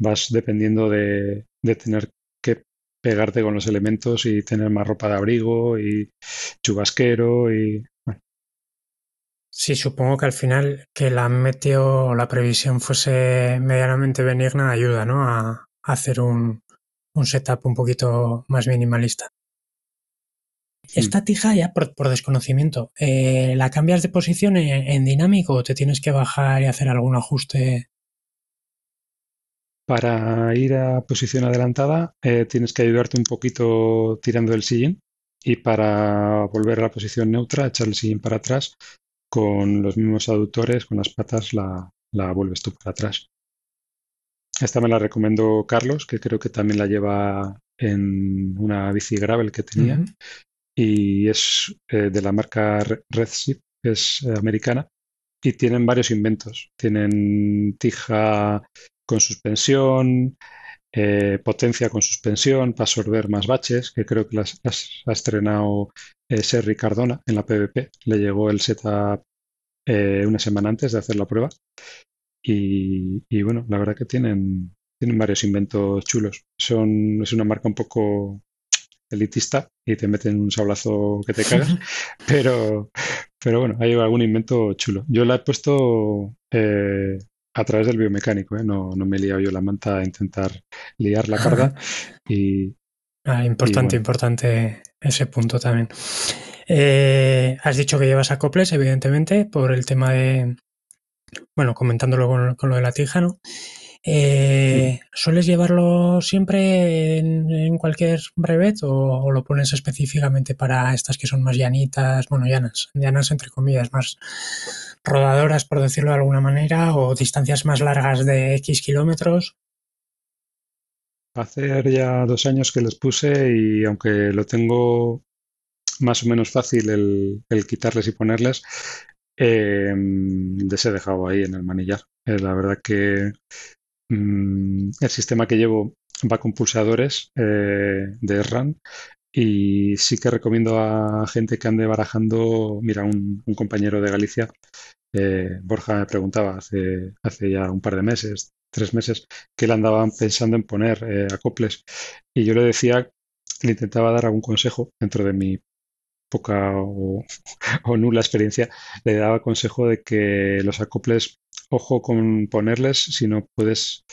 vas dependiendo de, de tener que pegarte con los elementos y tener más ropa de abrigo y chubasquero y Sí, supongo que al final que la meteo o la previsión fuese medianamente benigna ayuda, ¿no? A, hacer un, setup un poquito más minimalista. Esta tija, ya por, desconocimiento, eh, ¿la cambias de posición en, dinámico o te tienes que bajar y hacer algún ajuste? Para ir a posición adelantada eh, tienes que ayudarte un poquito tirando del sillín y para volver a la posición neutra, echar el sillín para atrás, con los mismos aductores, con las patas, la, vuelves tú para atrás. Esta me la recomendó Carlos, que creo que también la lleva en una bici gravel que tenía. Y es eh, de la marca Redship, que es eh, americana. Y tienen varios inventos. Tienen tija con suspensión, eh, potencia con suspensión para absorber más baches, que creo que las, ha estrenado eh, Serri Cardona en la PvP. Le llegó el setup eh, una semana antes de hacer la prueba. Y, bueno, la verdad que tienen, tienen varios inventos chulos. Son, es una marca un poco elitista y te meten un sablazo que te cagas, (laughs) pero, pero bueno, hay algún invento chulo. Yo la he puesto a través del biomecánico, ¿eh? no, no, me he liado yo la manta a intentar liar la carga. (laughs) y, ah, importante, importante ese punto también. Eh, has dicho que llevas acoples, evidentemente, por el tema de, bueno, comentándolo con, lo de la tija, ¿no? Eh, ¿Sueles llevarlo siempre en, cualquier brevet o, lo pones específicamente para estas que son más llanitas, bueno, llanas, llanas entre comillas, más rodadoras, por decirlo de alguna manera, o distancias más largas de X kilómetros? Hace ya dos años que los puse y aunque lo tengo más o menos fácil el, quitarles y ponerles, eh, les he dejado ahí en el manillar. Eh, la verdad que Mm, el sistema que llevo va con pulsadores eh, de RAN y sí que recomiendo a gente que ande barajando, mira, un, compañero de Galicia, eh, Borja me preguntaba hace, ya un par de meses, tres meses, que él andaba pensando en poner eh, acoples. Y yo le decía, le intentaba dar algún consejo dentro de mi poca o, (laughs) o, nula experiencia, le daba consejo de que los acoples ojo con ponerles si no puedes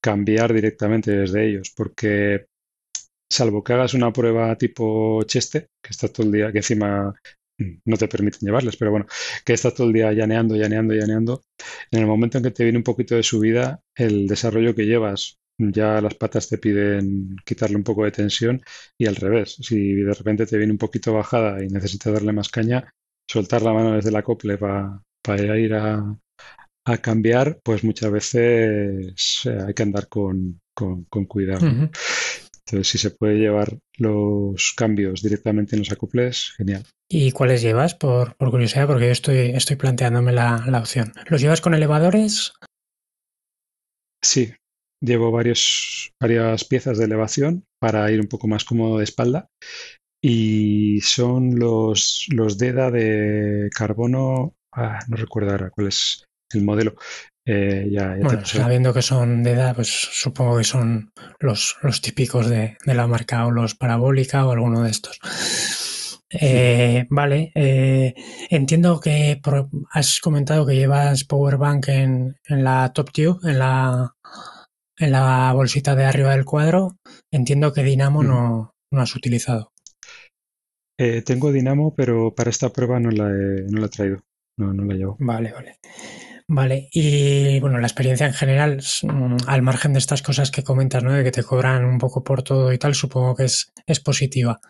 cambiar directamente desde ellos, porque salvo que hagas una prueba tipo cheste, que está todo el día, que encima no te permiten llevarles, pero bueno, que estás todo el día llaneando, llaneando, llaneando, en el momento en que te viene un poquito de subida, el desarrollo que llevas, ya las patas te piden quitarle un poco de tensión y al revés, si de repente te viene un poquito bajada y necesitas darle más caña, soltar la mano desde la acople para ir a, a cambiar, pues muchas veces eh, hay que andar con, cuidado. Entonces, si se puede llevar los cambios directamente en los acoples, genial. ¿Y cuáles llevas, por, curiosidad? Porque yo estoy, estoy planteándome la, opción. ¿Los llevas con elevadores? Sí, llevo varios, varias piezas de elevación para ir un poco más cómodo de espalda. Y son los, los DEDA de carbono, ah, no recuerdo ahora cuál es el modelo. Eh, ya, bueno, sabiendo que son de edad, pues supongo que son los, los típicos de, la marca o los parabólica o alguno de estos. Eh, vale, eh, entiendo que has comentado que llevas Powerbank en, en la Top Tube, en la, en la bolsita de arriba del cuadro. Entiendo que Dinamo no, no, has utilizado. tengo Dinamo, pero para esta prueba no la he, no la he traído. No, no la llevo. Vale, vale. Vale, y bueno, la experiencia en general, mm, al margen de estas cosas que comentas, ¿no? De que te cobran un poco por todo y tal, supongo que es, es positiva.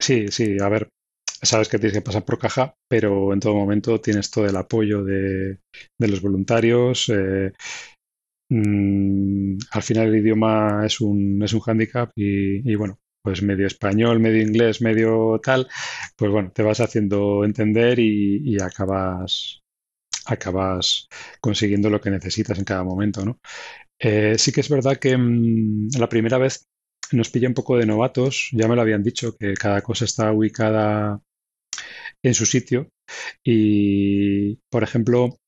Sí, sí, a ver, sabes que tienes que pasar por caja, pero en todo momento tienes todo el apoyo de, los voluntarios. Eh, mm, al final el idioma es un, es un hándicap y, y, bueno, pues medio español, medio inglés, medio tal, pues bueno, te vas haciendo entender y, acabas, acabas consiguiendo lo que necesitas en cada momento, ¿no? Eh, sí que es verdad que mm, la primera vez nos pilla un poco de novatos, ya me lo habían dicho, que cada cosa está ubicada en su sitio y, por ejemplo,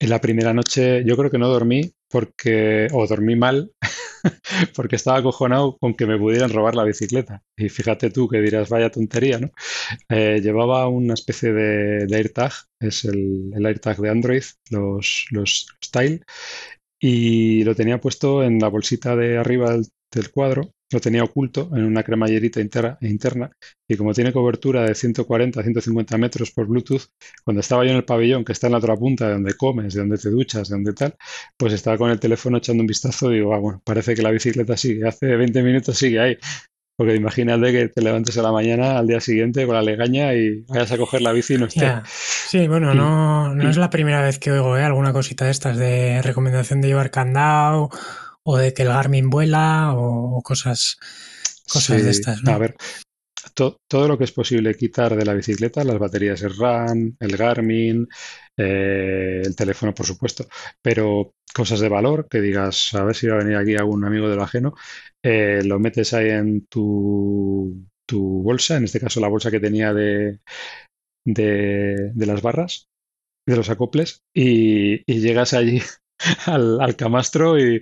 en la primera noche yo creo que no dormí porque, o dormí mal, (laughs) porque estaba acojonado con que me pudieran robar la bicicleta. Y fíjate tú que dirás, vaya tontería, ¿no? Eh, llevaba una especie de, AirTag, es el, AirTag de Android, los, los Style, y lo tenía puesto en la bolsita de arriba del cuadro lo tenía oculto en una cremallerita interna y como tiene cobertura de 140 150 metros por Bluetooth, cuando estaba yo en el pabellón que está en la otra punta de donde comes, de donde te duchas, de donde tal, pues estaba con el teléfono echando un vistazo y digo, ah, bueno, parece que la bicicleta sigue, hace 20 minutos sigue ahí. Porque imagínate que te levantes a la mañana al día siguiente con la legaña y vayas a coger la bici y no esté. Sí, bueno, no, no es la primera vez que oigo ¿eh? alguna cosita de estas de recomendación de llevar candado o de que el Garmin vuela o, cosas, cosas de estas. A ver, todo lo que es posible quitar de la bicicleta, las baterías el RAN, el Garmin, eh, el teléfono, por supuesto, pero cosas de valor que digas, a ver si va a venir aquí algún amigo del ajeno, eh, lo metes ahí en tu, tu, bolsa, en este caso la bolsa que tenía de, de, las barras, de los acoples, y llegas allí (laughs) al, camastro y,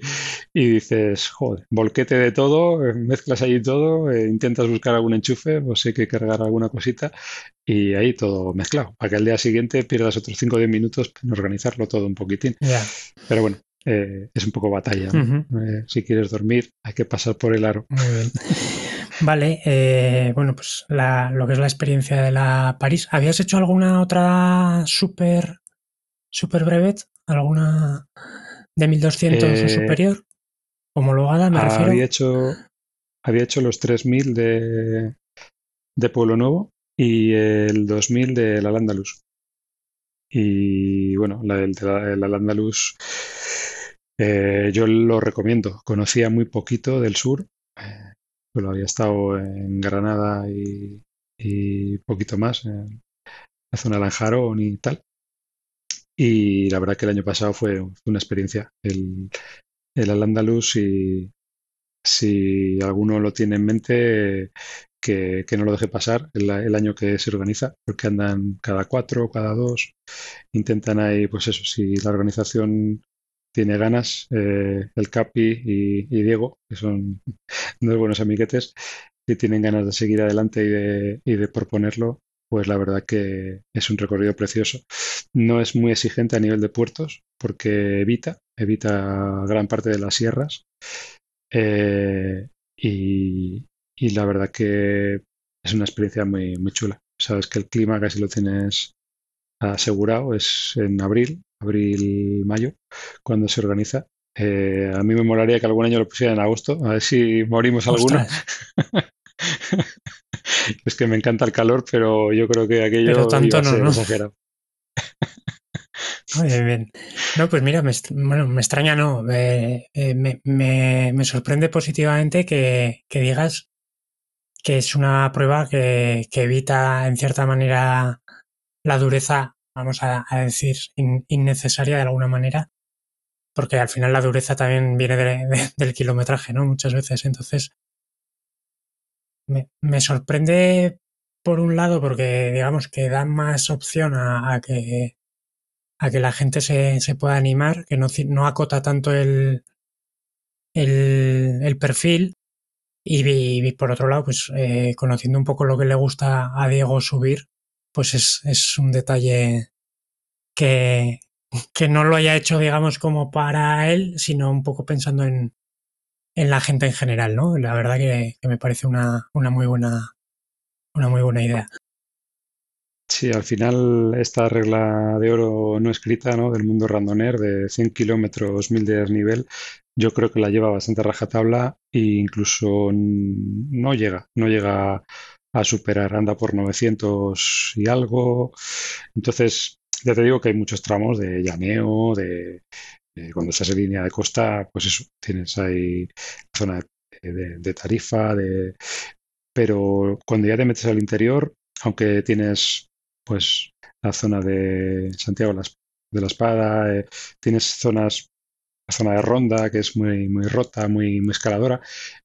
dices, joder, volquete de todo, eh, mezclas allí todo, eh, intentas buscar algún enchufe, o sé que cargar alguna cosita y ahí todo mezclado, para que al día siguiente pierdas otros 5 o 10 minutos en organizarlo todo un poquitín. Pero bueno, eh, es un poco batalla. si quieres dormir, hay que pasar por el aro. Vale, bueno, pues lo que es la experiencia de la París. ¿Habías hecho alguna otra super, super brevet ¿Alguna de 1200 o Eh, superior? Homologada, me refiero. había hecho, había hecho los 3000 de, de Pueblo Nuevo y el 2000 de la Andaluz. Y bueno, la, el de la, Al-Ándalus, eh, yo lo recomiendo. Conocía muy poquito del sur, eh, solo había estado en Granada y, y poquito más, en la zona de Lanjarón y tal. Y la verdad que el año pasado fue una experiencia. El, el Al-Ándalus, si, si alguno lo tiene en mente, que, que no lo deje pasar el, el año que se organiza, porque andan cada cuatro, cada dos, intentan ahí, pues eso, si la organización tiene ganas, eh, el Capi y, y Diego, que son (laughs) dos buenos amiguetes, y tienen ganas de seguir adelante y de, y de proponerlo, pues la verdad que es un recorrido precioso. No es muy exigente a nivel de puertos, porque evita, evita gran parte de las sierras. eh, y, y la verdad que es una experiencia muy, muy chula. Sabes que el clima casi lo tienes asegurado, es en abril, abril-mayo, cuando se organiza. Eh, a mí me molaría que algún año lo pusiera en agosto, a ver si morimos alguno. (laughs) (laughs) Es que me encanta el calor, pero yo creo que pero aquello iba tanto a no, ser ¿no? exagerado. Muy bien. No, pues mira, me, bueno, me extraña, no. eh, eh, me, me- me sorprende positivamente que, que digas que es una prueba que, que evita, en cierta manera, la dureza, vamos a, a decir, in- innecesaria de alguna manera, porque al final la dureza también viene de- de- del kilometraje, ¿no? Muchas veces. Entonces, me, sorprende por un lado porque, digamos, que da más opción a, que, a que la gente se, se pueda animar, que no, no acota tanto el, el, el perfil. Y por otro lado, pues eh, conociendo un poco lo que le gusta a Diego subir, pues es, es un detalle que, que no lo haya hecho, digamos, como para él, sino un poco pensando en, en la gente en general, ¿no? La verdad que, me parece una, una muy buena, una muy buena idea. Sí, al final esta regla de oro no escrita, ¿no? del mundo randoner de 100 kilómetros, 1000 de desnivel, yo creo que la lleva bastante rajatabla e incluso no llega, no llega a superar, anda por 900 y algo. Entonces, ya te digo que hay muchos tramos de llaneo, de, de cuando estás en línea de costa, pues eso, tienes ahí zona de, tarifa, de, pero cuando ya te metes al interior, aunque tienes pues la zona de Santiago de la Espada, eh, tienes zonas, la zona de Ronda, que es muy, muy rota, muy, muy escaladora,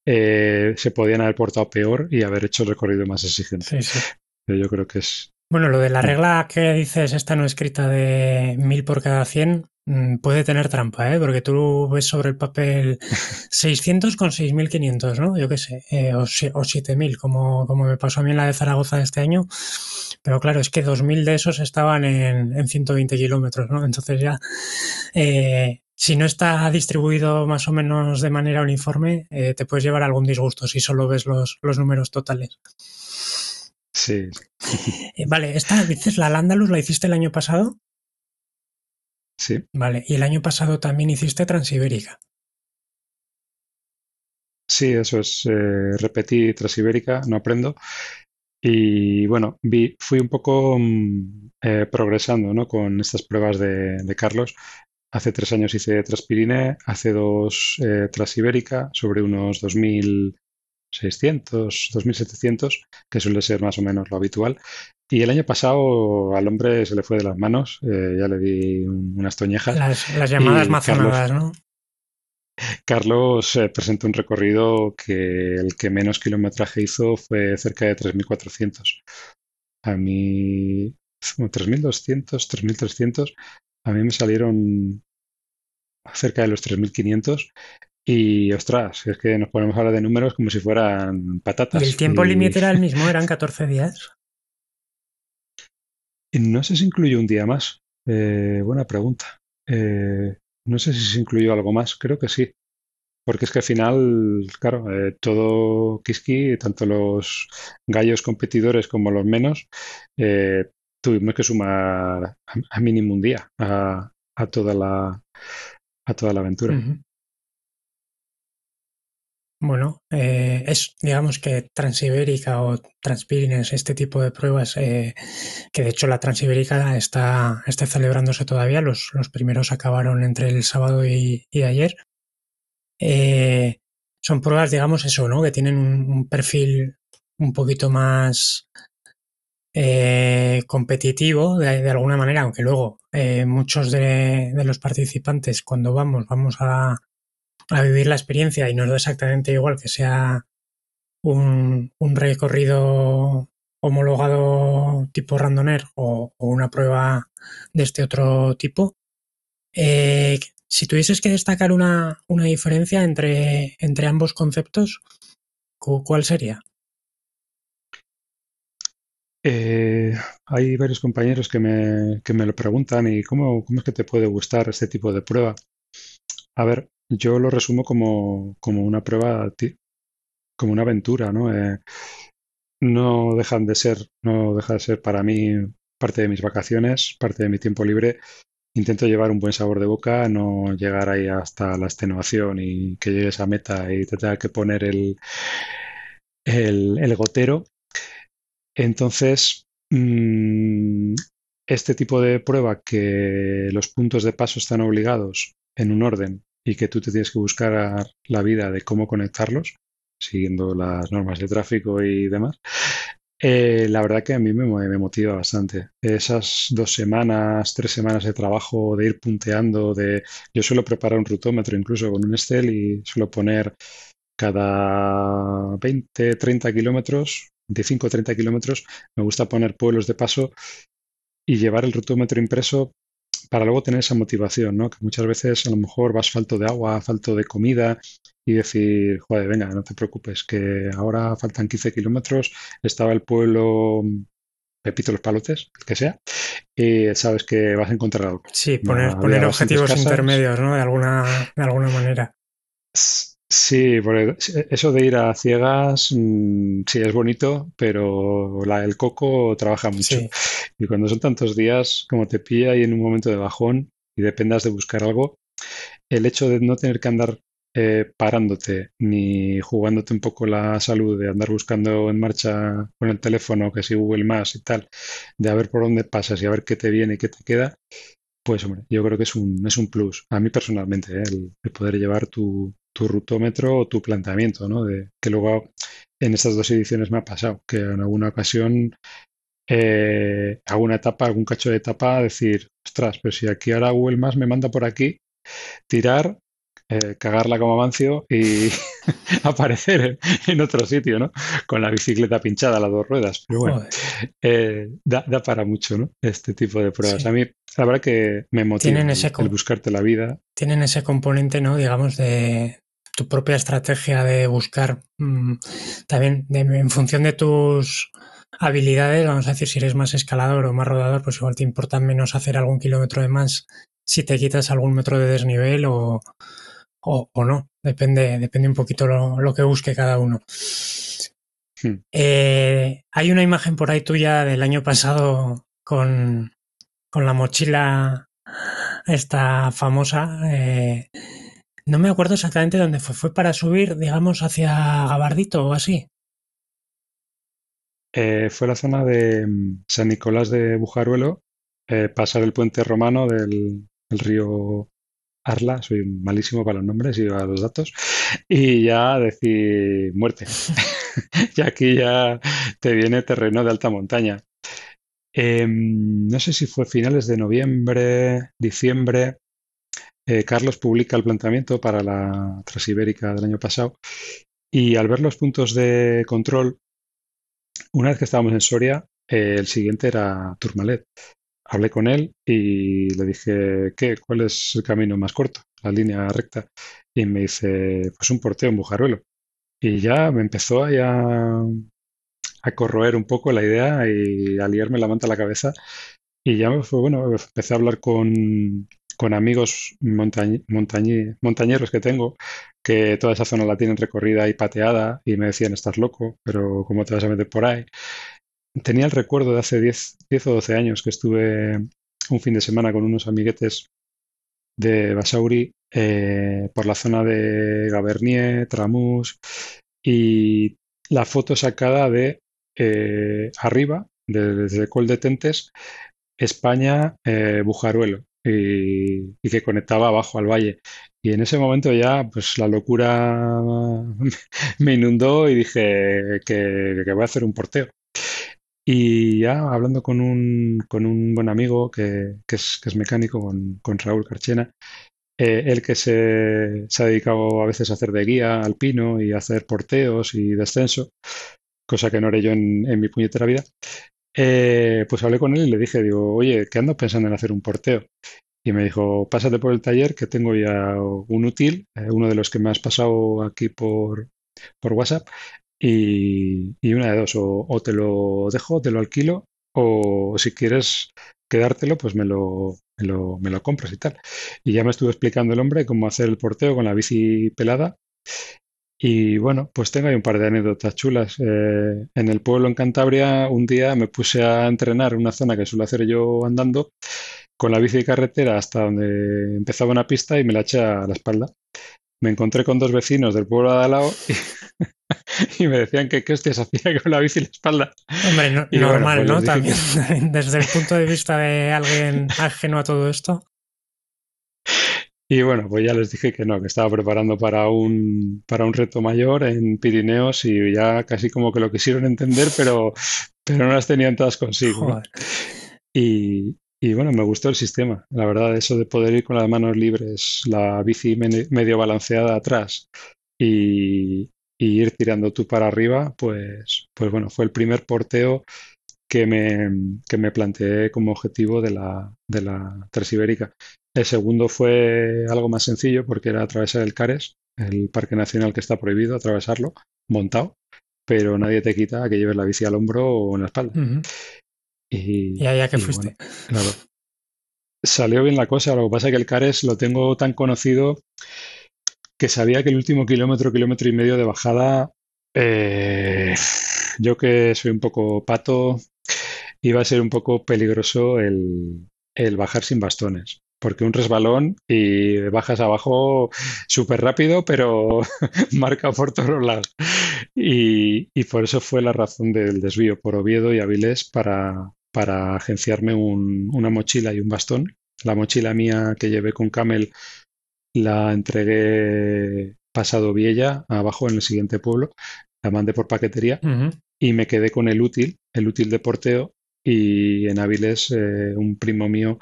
eh, se podían haber portado peor y haber hecho el recorrido más exigente. Sí, sí. Pero yo creo que es... Bueno, lo de la mm, regla que dices, esta no escrita de 1000 por cada 100, mm, puede tener trampa, ¿eh? Porque tú ves sobre el papel (laughs) 600 con 6500, ¿no? Yo qué sé, eh, o, o 7000, como, como me pasó a mí en la de Zaragoza de este año. Pero claro, es que 2000 de esos estaban en, en 120 kilómetros, ¿no? Entonces ya, eh, si no está distribuido más o menos de manera uniforme, eh, te puedes llevar algún disgusto si solo ves los, los números totales. Sí, (laughs) vale, esta, dices, la Landalus la hiciste el año pasado. Sí. Vale, y el año pasado también hiciste Transibérica. Sí, eso es. eh, repetí Transibérica, no aprendo. Y bueno, vi, fui un poco mm, eh, progresando, ¿no? con estas pruebas de, de Carlos. Hace tres años hice Transpirine, hace dos eh, Transibérica, sobre unos 2.600, 2.700, que suele ser más o menos lo habitual. Y el año pasado al hombre se le fue de las manos, eh, ya le di un- unas toñejas. Las, las llamadas mazonadas, ¿no? Carlos eh, presentó un recorrido que el que menos kilometraje hizo fue cerca de 3.400. A mí, como 3.200, 3.300, a mí me salieron cerca de los 3.500 y ostras, es que nos ponemos a hablar de números como si fueran Y el patatas. tiempo Y, límite era (laughs) el mismo, eran 14 días. no sé si incluyó un día más. Eh, buena pregunta. Eh, no sé si se incluyó algo más, creo que sí. Porque es que al final, claro, eh, todo Kiski, tanto los gallos competidores como los menos, eh, tuvimos que sumar a, a mínimo un día a, a toda la, a toda la aventura. Bueno, eh, es, digamos que Transibérica o Transpirines, este tipo de pruebas, eh, que de hecho la Transibérica está, está celebrándose todavía, los, los primeros acabaron entre el sábado y, ayer. Eh, son pruebas, digamos, eso, ¿no? Que tienen un, perfil un poquito más competitivo de, alguna manera, aunque luego muchos de, de los participantes cuando vamos, vamos a a vivir la experiencia y nos da exactamente igual que sea un, recorrido homologado tipo randoner o, una prueba de este otro tipo. Eh, si tuvieses que destacar una, diferencia entre, entre, ambos conceptos, ¿cuál sería? Eh, hay varios compañeros que me, que me, lo preguntan y cómo, cómo es que te puede gustar este tipo de prueba. A ver, yo lo resumo como, como una prueba, como una aventura, ¿no? Eh, no dejan de ser, no deja de ser para mí parte de mis vacaciones, parte de mi tiempo libre. Intento llevar un buen sabor de boca, no llegar ahí hasta la extenuación y que llegues a meta y te tenga que poner el, el, gotero. Entonces, mm, este tipo de prueba que los puntos de paso están obligados en un orden y que tú te tienes que buscar la vida de cómo conectarlos, siguiendo las normas de tráfico y demás, eh, la verdad que a mí me, motiva bastante. Esas dos semanas, tres semanas de trabajo, de ir punteando, de yo suelo preparar un rutómetro incluso con un Excel y suelo poner cada 20, 30 kilómetros, 25, 30 kilómetros, me gusta poner pueblos de paso y llevar el rutómetro impreso para luego tener esa motivación, ¿no? Que muchas veces a lo mejor vas falto de agua, falto de comida y decir, joder, venga, no te preocupes, que ahora faltan 15 kilómetros, estaba el pueblo Pepito los Palotes, el que sea, y sabes que vas a encontrar algo. Sí, poner, poner objetivos intermedios, ¿no? De alguna, de alguna manera. Sí, eso de ir a ciegas, mm, sí es bonito, pero la, el coco trabaja mucho. Y cuando son tantos días, como te pilla y en un momento de bajón y dependas de buscar algo, el hecho de no tener que andar eh, parándote ni jugándote un poco la salud, de andar buscando en marcha con el teléfono, que si Google más y tal, de a ver por dónde pasas y a ver qué te viene y qué te queda, pues hombre, yo creo que es un, es un plus. A mí personalmente, ¿eh? el poder llevar tu, tu rutómetro o tu planteamiento, ¿no? De, que luego en estas dos ediciones me ha pasado, que en alguna ocasión eh, hago una etapa, algún cacho de etapa, decir, ostras, pero si aquí ahora Google más me manda por aquí, tirar, eh, cagarla como avancio y (laughs) aparecer en, otro sitio, ¿no? Con la bicicleta pinchada a las dos ruedas. Pero bueno, eh, da, para mucho, ¿no? Este tipo de pruebas. A mí, la verdad que me motiva el buscarte la vida. Tienen ese componente, ¿no? Digamos, de, tu propia estrategia de buscar mm, también en función de tus habilidades, vamos a decir, si eres más escalador o más rodador, pues igual te importa menos hacer algún kilómetro de más si te quitas algún metro de desnivel o, o, no. Depende, depende un poquito lo, que busque cada uno. Hmm. Eh, hay una imagen por ahí tuya del año pasado con, con la mochila esta famosa. Eh, no me acuerdo exactamente dónde fue. ¿Fue para subir, digamos, hacia Gabardito o así? Eh, fue la zona de mm, San Nicolás de Bujaruelo, eh, pasar el puente romano del, río Arla, soy malísimo para los nombres y para los datos, y ya decir muerte. (laughs) (laughs) y aquí ya te viene terreno de alta montaña. Em, no sé si fue finales de noviembre, diciembre, eh, Carlos publica el planteamiento para la Transibérica del año pasado y al ver los puntos de control, una vez que estábamos en Soria, eh, el siguiente era Turmalet. Hablé con él y le dije, ¿qué? ¿Cuál es el camino más corto? La línea recta. Y me dice, pues un porteo en Bujaruelo. Y ya me empezó a, a corroer un poco la idea y a liarme la manta a la cabeza. Y ya fue, bueno, empecé a hablar con, con amigos montañeros que tengo, que toda esa zona la tienen recorrida y pateada, y me decían, estás loco, pero ¿cómo te vas a meter por ahí? Tenía el recuerdo de hace 10, 10 o 12 años que estuve un fin de semana con unos amiguetes de Basauri eh, por la zona de Gabernier, Tramús y la foto sacada de eh, arriba, desde Col de Tentes, España, eh, Bujaruelo, y, que conectaba abajo al valle. Y en ese momento ya, pues la locura (laughs) me inundó y dije que, voy a hacer un porteo. Y ya hablando con un, con un buen amigo que, es, que es, mecánico, con, con Raúl Carchena, eh, él que se, se, ha dedicado a veces a hacer de guía alpino y a hacer porteos y descenso, cosa que no haré yo en mi puñetera vida, eh, pues hablé con él y le dije, digo, oye, ¿qué ando pensando en hacer un porteo? Y me dijo, pásate por el taller que tengo ya un útil, eh, uno de los que me has pasado aquí por, por WhatsApp, y, una de dos, o, te lo dejo, te lo alquilo, o si quieres quedártelo, pues me lo, me lo, me lo compras y tal. Y ya me estuvo explicando el hombre cómo hacer el porteo con la bici pelada y bueno, pues tengo ahí un par de anécdotas chulas. Eh, en el pueblo en Cantabria, un día me puse a entrenar en una zona que suelo hacer yo andando con la bici de carretera hasta donde empezaba una pista y me la eché a la espalda. Me encontré con dos vecinos del pueblo de al lado (laughs) y, me decían que qué hostias hacía con la bici en la espalda. Hombre, normal, pues ¿no? También, (laughs) desde el punto de vista de alguien ajeno a todo esto. Y bueno, pues ya les dije que no, que estaba preparando para un, para un reto mayor en Pirineos y ya casi como que lo quisieron entender, pero, pero no las tenían todas consigo. Y, y, bueno, me gustó el sistema, la verdad, eso de poder ir con las manos libres, la bici medio balanceada atrás y, y ir tirando tú para arriba, pues, pues bueno, fue el primer porteo que me, que me planteé como objetivo de la, de la Transibérica. El segundo fue algo más sencillo porque era atravesar el Cares, el parque nacional que está prohibido atravesarlo, montado, pero nadie te quita que lleves la bici al hombro o en la espalda. Y, allá que fuiste. claro. Salió bien la cosa, lo que pasa es que el Cares lo tengo tan conocido que sabía que el último kilómetro, kilómetro y medio de bajada, eh, yo que soy un poco pato, iba a ser un poco peligroso el, el bajar sin bastones porque un resbalón y bajas abajo súper rápido, pero (laughs) marca por todos lados. Y, por eso fue la razón del desvío por Oviedo y Avilés para, para agenciarme una mochila y un bastón. La mochila mía que llevé con Camel la entregué pasado Viella, abajo en el siguiente pueblo. La mandé por paquetería y me quedé con el útil, el útil de porteo. Y en Avilés, eh, un primo mío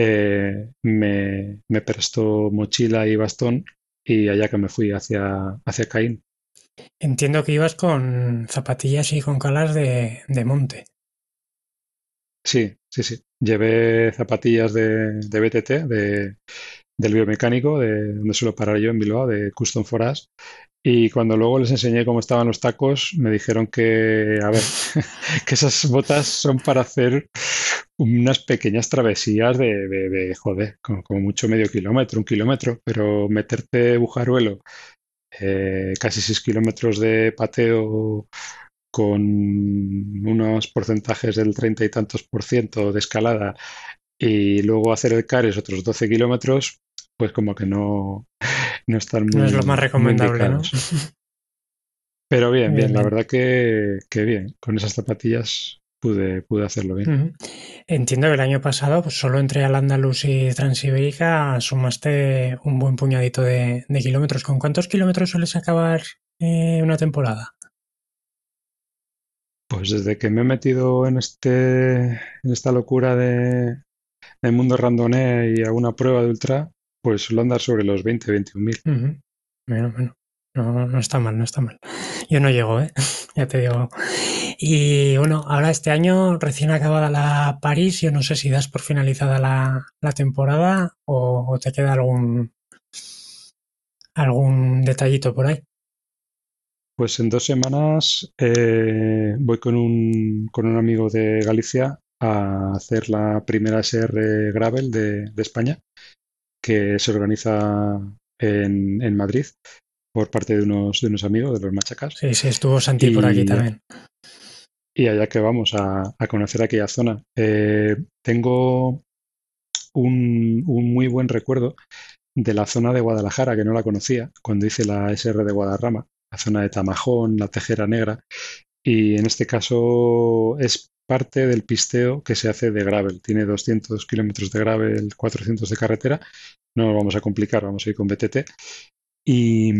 eh, me, prestó mochila y bastón y allá que me fui hacia, hacia Caín. Entiendo que ibas con zapatillas y con calas de, monte. Sí, sí, sí. Llevé zapatillas de, de BTT, de, del biomecánico, de donde suelo parar yo en Bilbao, de Custom Foras. Y cuando luego les enseñé cómo estaban los tacos, me dijeron que, a ver, (laughs) que esas botas son para hacer unas pequeñas travesías de, joder, como, mucho medio kilómetro, un kilómetro, pero meterte Bujaruelo, eh, casi seis kilómetros de pateo con unos porcentajes del treinta y tantos por ciento de escalada y luego hacer el Cares otros 12 kilómetros, pues como que no, (laughs) no están muy. No es lo más recomendable, ¿no? (laughs) Pero bien, bien, la verdad que, que, bien. Con esas zapatillas pude, pude hacerlo bien. Entiendo que el año pasado, pues solo entre al Andalus y Transibérica sumaste un buen puñadito de, kilómetros. ¿Con cuántos kilómetros sueles acabar eh, una temporada? Pues desde que me he metido en este en esta locura de, del mundo randoné y alguna prueba de ultra, pues suelo andar sobre los 20, 21 mil. Bueno, bueno. No, no está mal, no está mal. Yo no llego, ¿eh? (laughs) ya te digo. Y bueno, ahora este año, recién acabada la París, yo no sé si das por finalizada la, temporada o, te queda algún, algún detallito por ahí. Pues en dos semanas eh, voy con un, con un amigo de Galicia a hacer la primera SR Gravel de, España, que se organiza en, en, Madrid por parte de unos, de unos amigos, de los machacas. Sí, sí, estuvo Santi por aquí también. Y allá que vamos a, conocer aquella zona. Eh, tengo un, un muy buen recuerdo de la zona de Guadalajara, que no la conocía, cuando hice la SR de Guadarrama, la zona de Tamajón, la Tejera Negra, y en este caso es parte del pisteo que se hace de gravel. Tiene 200 kilómetros de gravel, 400 de carretera. No nos vamos a complicar, vamos a ir con BTT. Y,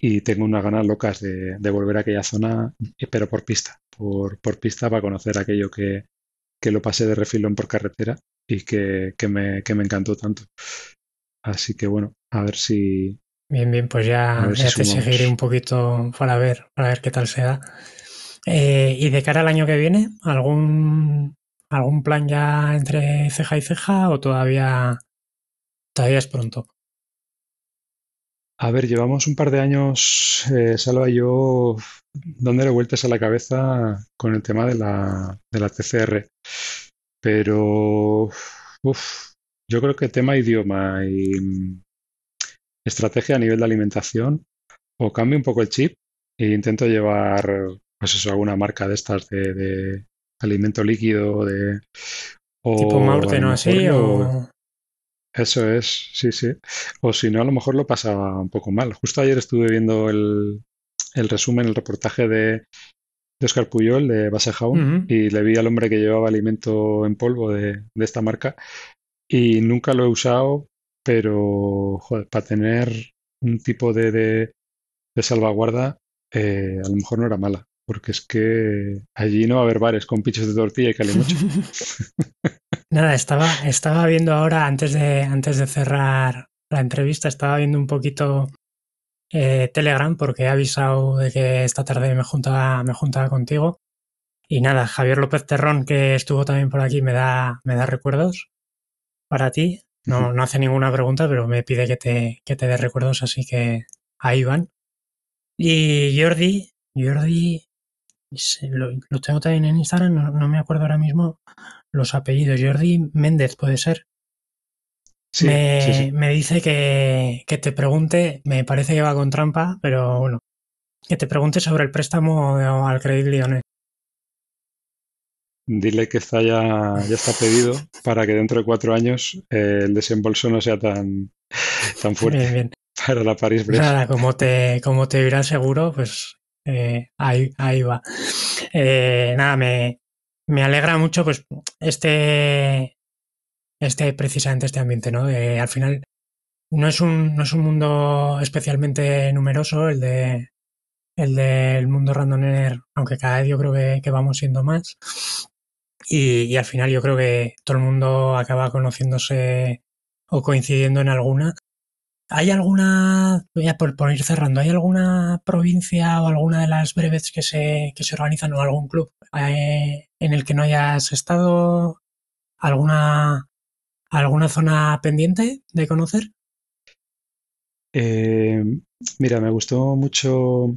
y tengo unas ganas locas de, de, volver a aquella zona, pero por pista, por, por pista para conocer aquello que, que, lo pasé de refilón por carretera y que, que, me, que me encantó tanto. Así que bueno, a ver si... Bien, bien, pues ya, ya si te seguiré un poquito para ver, para ver qué tal se da. Eh, y de cara al año que viene, ¿algún, algún plan ya entre ceja y ceja o todavía, todavía es pronto? A ver, llevamos un par de años, eh, Salva yo, dándole vueltas a la cabeza con el tema de la, de la TCR. Pero, uf, yo creo que tema idioma y mm, estrategia a nivel de alimentación, o cambio un poco el chip e intento llevar, pues eso, alguna marca de estas de, de alimento líquido, de... O tipo Maurten o así, o... Eso es, sí, sí. O si no, a lo mejor lo pasaba un poco mal. Justo ayer estuve viendo el, el resumen, el reportaje de, de Oscar Puyol de Base uh -huh. y le vi al hombre que llevaba alimento en polvo de, de, esta marca y nunca lo he usado, pero joder, para tener un tipo de, de, de salvaguarda, eh, a lo mejor no era mala, porque es que allí no va a haber bares con pichos de tortilla y cale mucho. (laughs) Nada, estaba, estaba viendo ahora, antes de, antes de cerrar la entrevista, estaba viendo un poquito eh, Telegram porque he avisado de que esta tarde me juntaba, me juntaba contigo. Y nada, Javier López Terrón, que estuvo también por aquí, me da, me da recuerdos para ti. No, no hace ninguna pregunta, pero me pide que te, que te dé recuerdos, así que ahí van. Y Jordi, Jordi, lo, lo tengo también en Instagram, no, no, me acuerdo ahora mismo los apellidos. Jordi Méndez, puede ser. Sí, me, sí, sí. me, dice que, que, te pregunte, me parece que va con trampa, pero bueno, que te pregunte sobre el préstamo al Credit Lyonnais dile que está ya, ya está pedido para que dentro de cuatro años eh, el desembolso no sea tan, tan fuerte bien, bien. (laughs) para la París Brest. Nada, como te, como te dirá seguro, pues eh, ahí, ahí va. Eh, nada, me, me alegra mucho pues este, este precisamente este ambiente, ¿no? al final no es un, no es un mundo especialmente numeroso el de el del mundo randoner, aunque cada vez yo creo que, que vamos siendo más. Y, y, al final yo creo que todo el mundo acaba conociéndose o coincidiendo en alguna. ¿Hay alguna, ya por, por, ir cerrando, ¿hay alguna provincia o alguna de las brevets que se, que se organizan o algún club eh, en el que no hayas estado? ¿Alguna, alguna zona pendiente de conocer? Eh, mira, me gustó mucho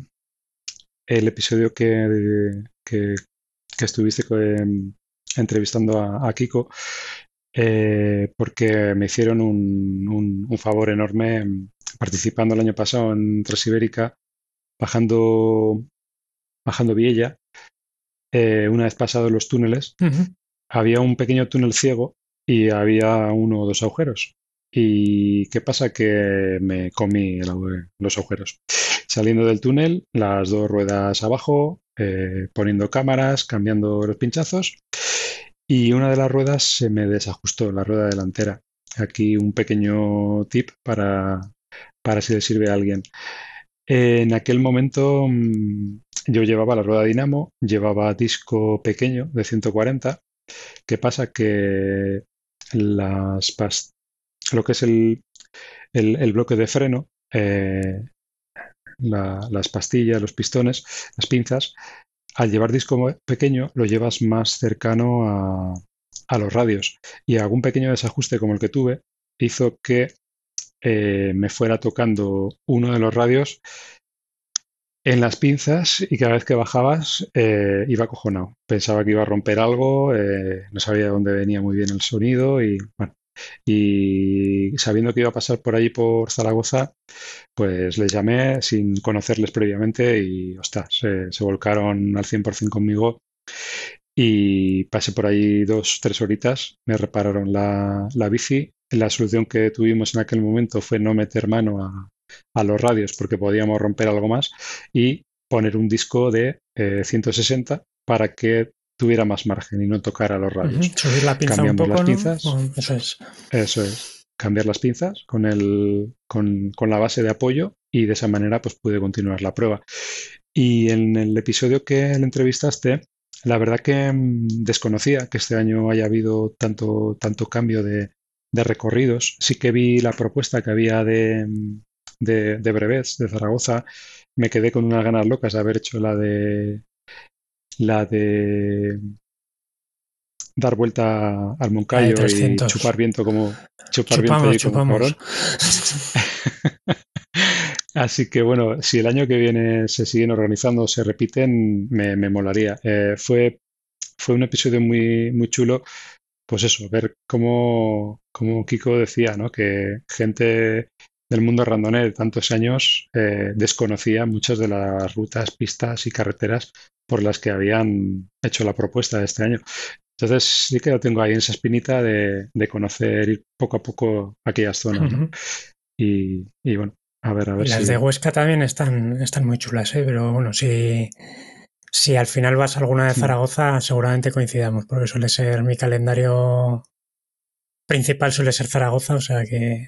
el episodio que, que, estuviste entrevistando a Kiko eh, porque me hicieron un, un, un, favor enorme participando el año pasado en Transibérica, bajando, bajando Viella. Eh, una vez pasados los túneles, uh -huh. había un pequeño túnel ciego y había uno o dos agujeros. ¿Y qué pasa? Que me comí el, los agujeros. Saliendo del túnel, las dos ruedas abajo, eh, poniendo cámaras, cambiando los pinchazos y una de las ruedas se me desajustó, la rueda delantera. Aquí un pequeño tip para, para si le sirve a alguien. En aquel momento mm, yo llevaba la rueda dinamo, llevaba disco pequeño de 140. ¿Qué pasa? Que las lo que es el, el, el bloque de freno, eh, la, las pastillas, los pistones, las pinzas, al llevar disco pequeño lo llevas más cercano a, a, los radios y algún pequeño desajuste como el que tuve hizo que eh, me fuera tocando uno de los radios en las pinzas y cada vez que bajabas eh, iba cojonado. Pensaba que iba a romper algo, eh, no sabía de dónde venía muy bien el sonido y bueno, y sabiendo que iba a pasar por allí por Zaragoza, pues les llamé sin conocerles previamente y ostras, se, se volcaron al 100% conmigo y pasé por ahí dos, tres horitas, me repararon la, la bici. La solución que tuvimos en aquel momento fue no meter mano a, a los radios porque podíamos romper algo más y poner un disco de 160 eh, para que tuviera más margen y no tocara los radios. Subir la pinza Cambiamos un poco, las pinzas. Eso es. Eso es. Cambiar las pinzas con, el, con, con, la base de apoyo y de esa manera pues pude continuar la prueba. Y en el episodio que le entrevistaste, la verdad que mm, desconocía que este año haya habido tanto, tanto cambio de, de recorridos. Sí que vi la propuesta que había de, mm, de, de brevets de Zaragoza. Me quedé con unas ganas locas de haber hecho la de la de dar vuelta al Moncayo y chupar viento como chupar viento como cabrón. (laughs) Así que bueno, si el año que viene se siguen organizando, se repiten, me, me molaría. Eh, fue, fue un episodio muy, muy chulo, pues eso, ver cómo, como Kiko decía, ¿no? Que gente del mundo randoné de tantos años eh, desconocía muchas de las rutas, pistas y carreteras por las que habían hecho la propuesta de este año. Entonces sí que lo tengo ahí en esa espinita de, conocer ir poco a poco aquellas zonas. y, bueno, a ver, a ver. Las de Huesca también están, están muy chulas, ¿eh? pero bueno, si, si al final vas a alguna de. Zaragoza, seguramente coincidamos, porque suele ser mi calendario principal, suele ser Zaragoza, o sea que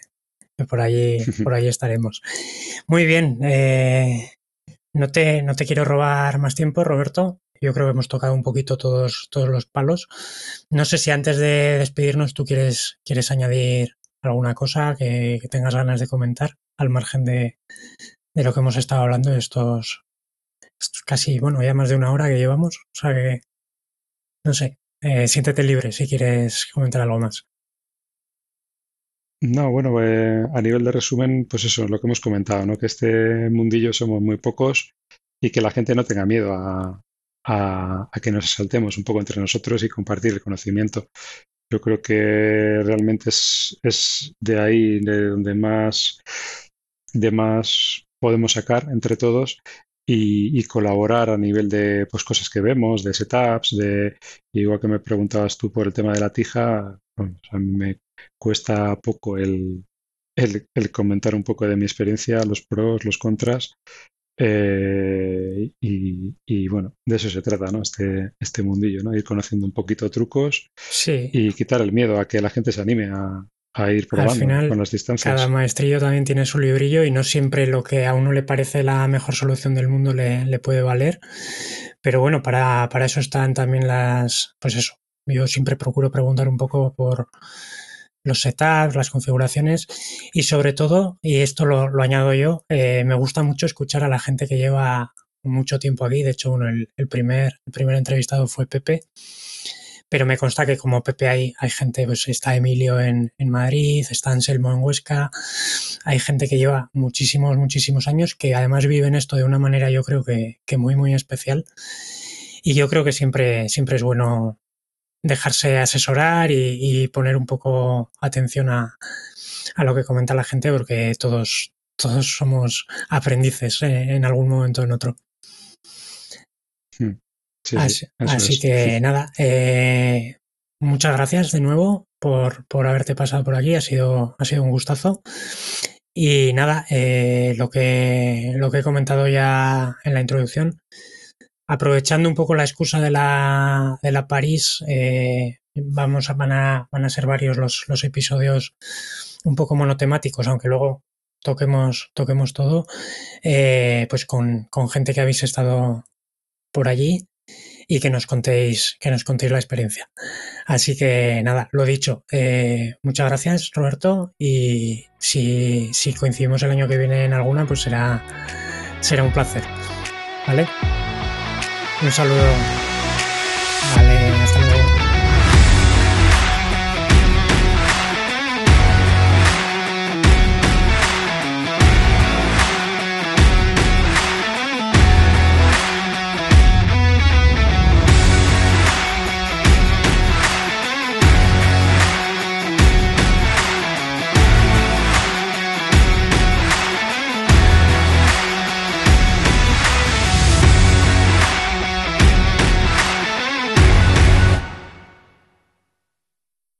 por allí, por allí estaremos. Muy bien, eh, no te, no te quiero robar más tiempo, Roberto. Yo creo que hemos tocado un poquito todos, todos los palos. No sé si antes de despedirnos tú quieres, quieres añadir alguna cosa que, tengas ganas de comentar, al margen de, de, lo que hemos estado hablando de estos, casi, bueno, ya más de una hora que llevamos. O sea que, no sé, eh, siéntete libre si quieres comentar algo más. No, bueno, eh, a nivel de resumen, pues eso, lo que hemos comentado, ¿no? Que este mundillo somos muy pocos y que la gente no tenga miedo a, que nos saltemos un poco entre nosotros y compartir el conocimiento. Yo creo que realmente es, es de ahí de donde más, de más podemos sacar entre todos y, colaborar a nivel de pues, cosas que vemos, de setups, de igual que me preguntabas tú por el tema de la tija, bueno, a mí me cuesta poco el, el, comentar un poco de mi experiencia, los pros, los contras. Eh, y, bueno, de eso se trata, ¿no? Este, este mundillo, ¿no? Ir conociendo un poquito trucos y quitar el miedo a que la gente se anime a, ir probando con las distancias. Cada maestrillo también tiene su librillo y no siempre lo que a uno le parece la mejor solución del mundo le, le puede valer. Pero bueno, para, para eso están también las, pues eso, yo siempre procuro preguntar un poco por los setups, las configuraciones y sobre todo, y esto lo, añado yo, eh, me gusta mucho escuchar a la gente que lleva mucho tiempo aquí. De hecho, el, primer, primer entrevistado fue Pepe, pero me consta que como Pepe hay, hay gente, pues está Emilio en, Madrid, está Anselmo en Huesca, hay gente que lleva muchísimos, muchísimos años que además viven esto de una manera yo creo que, que muy, muy especial. Y yo creo que siempre, siempre es bueno dejarse asesorar y, poner un poco atención a, lo que comenta la gente, porque todos, todos somos aprendices eh, en algún momento o en otro. Hmm. así, que nada, eh, muchas gracias de nuevo por, por, haberte pasado por aquí, ha sido, ha sido un gustazo. Y nada, eh, lo, que, lo que he comentado ya en la introducción, aprovechando un poco la excusa de la, de la París, eh, vamos a, van, a, van a ser varios los, los episodios un poco monotemáticos, aunque luego toquemos, toquemos todo, eh, pues con, con, gente que habéis estado por allí y que nos contéis, que nos contéis la experiencia. Así que nada, lo dicho, eh, muchas gracias Roberto y si, si coincidimos el año que viene en alguna, pues será, será un placer. ¿Vale? Un saludo.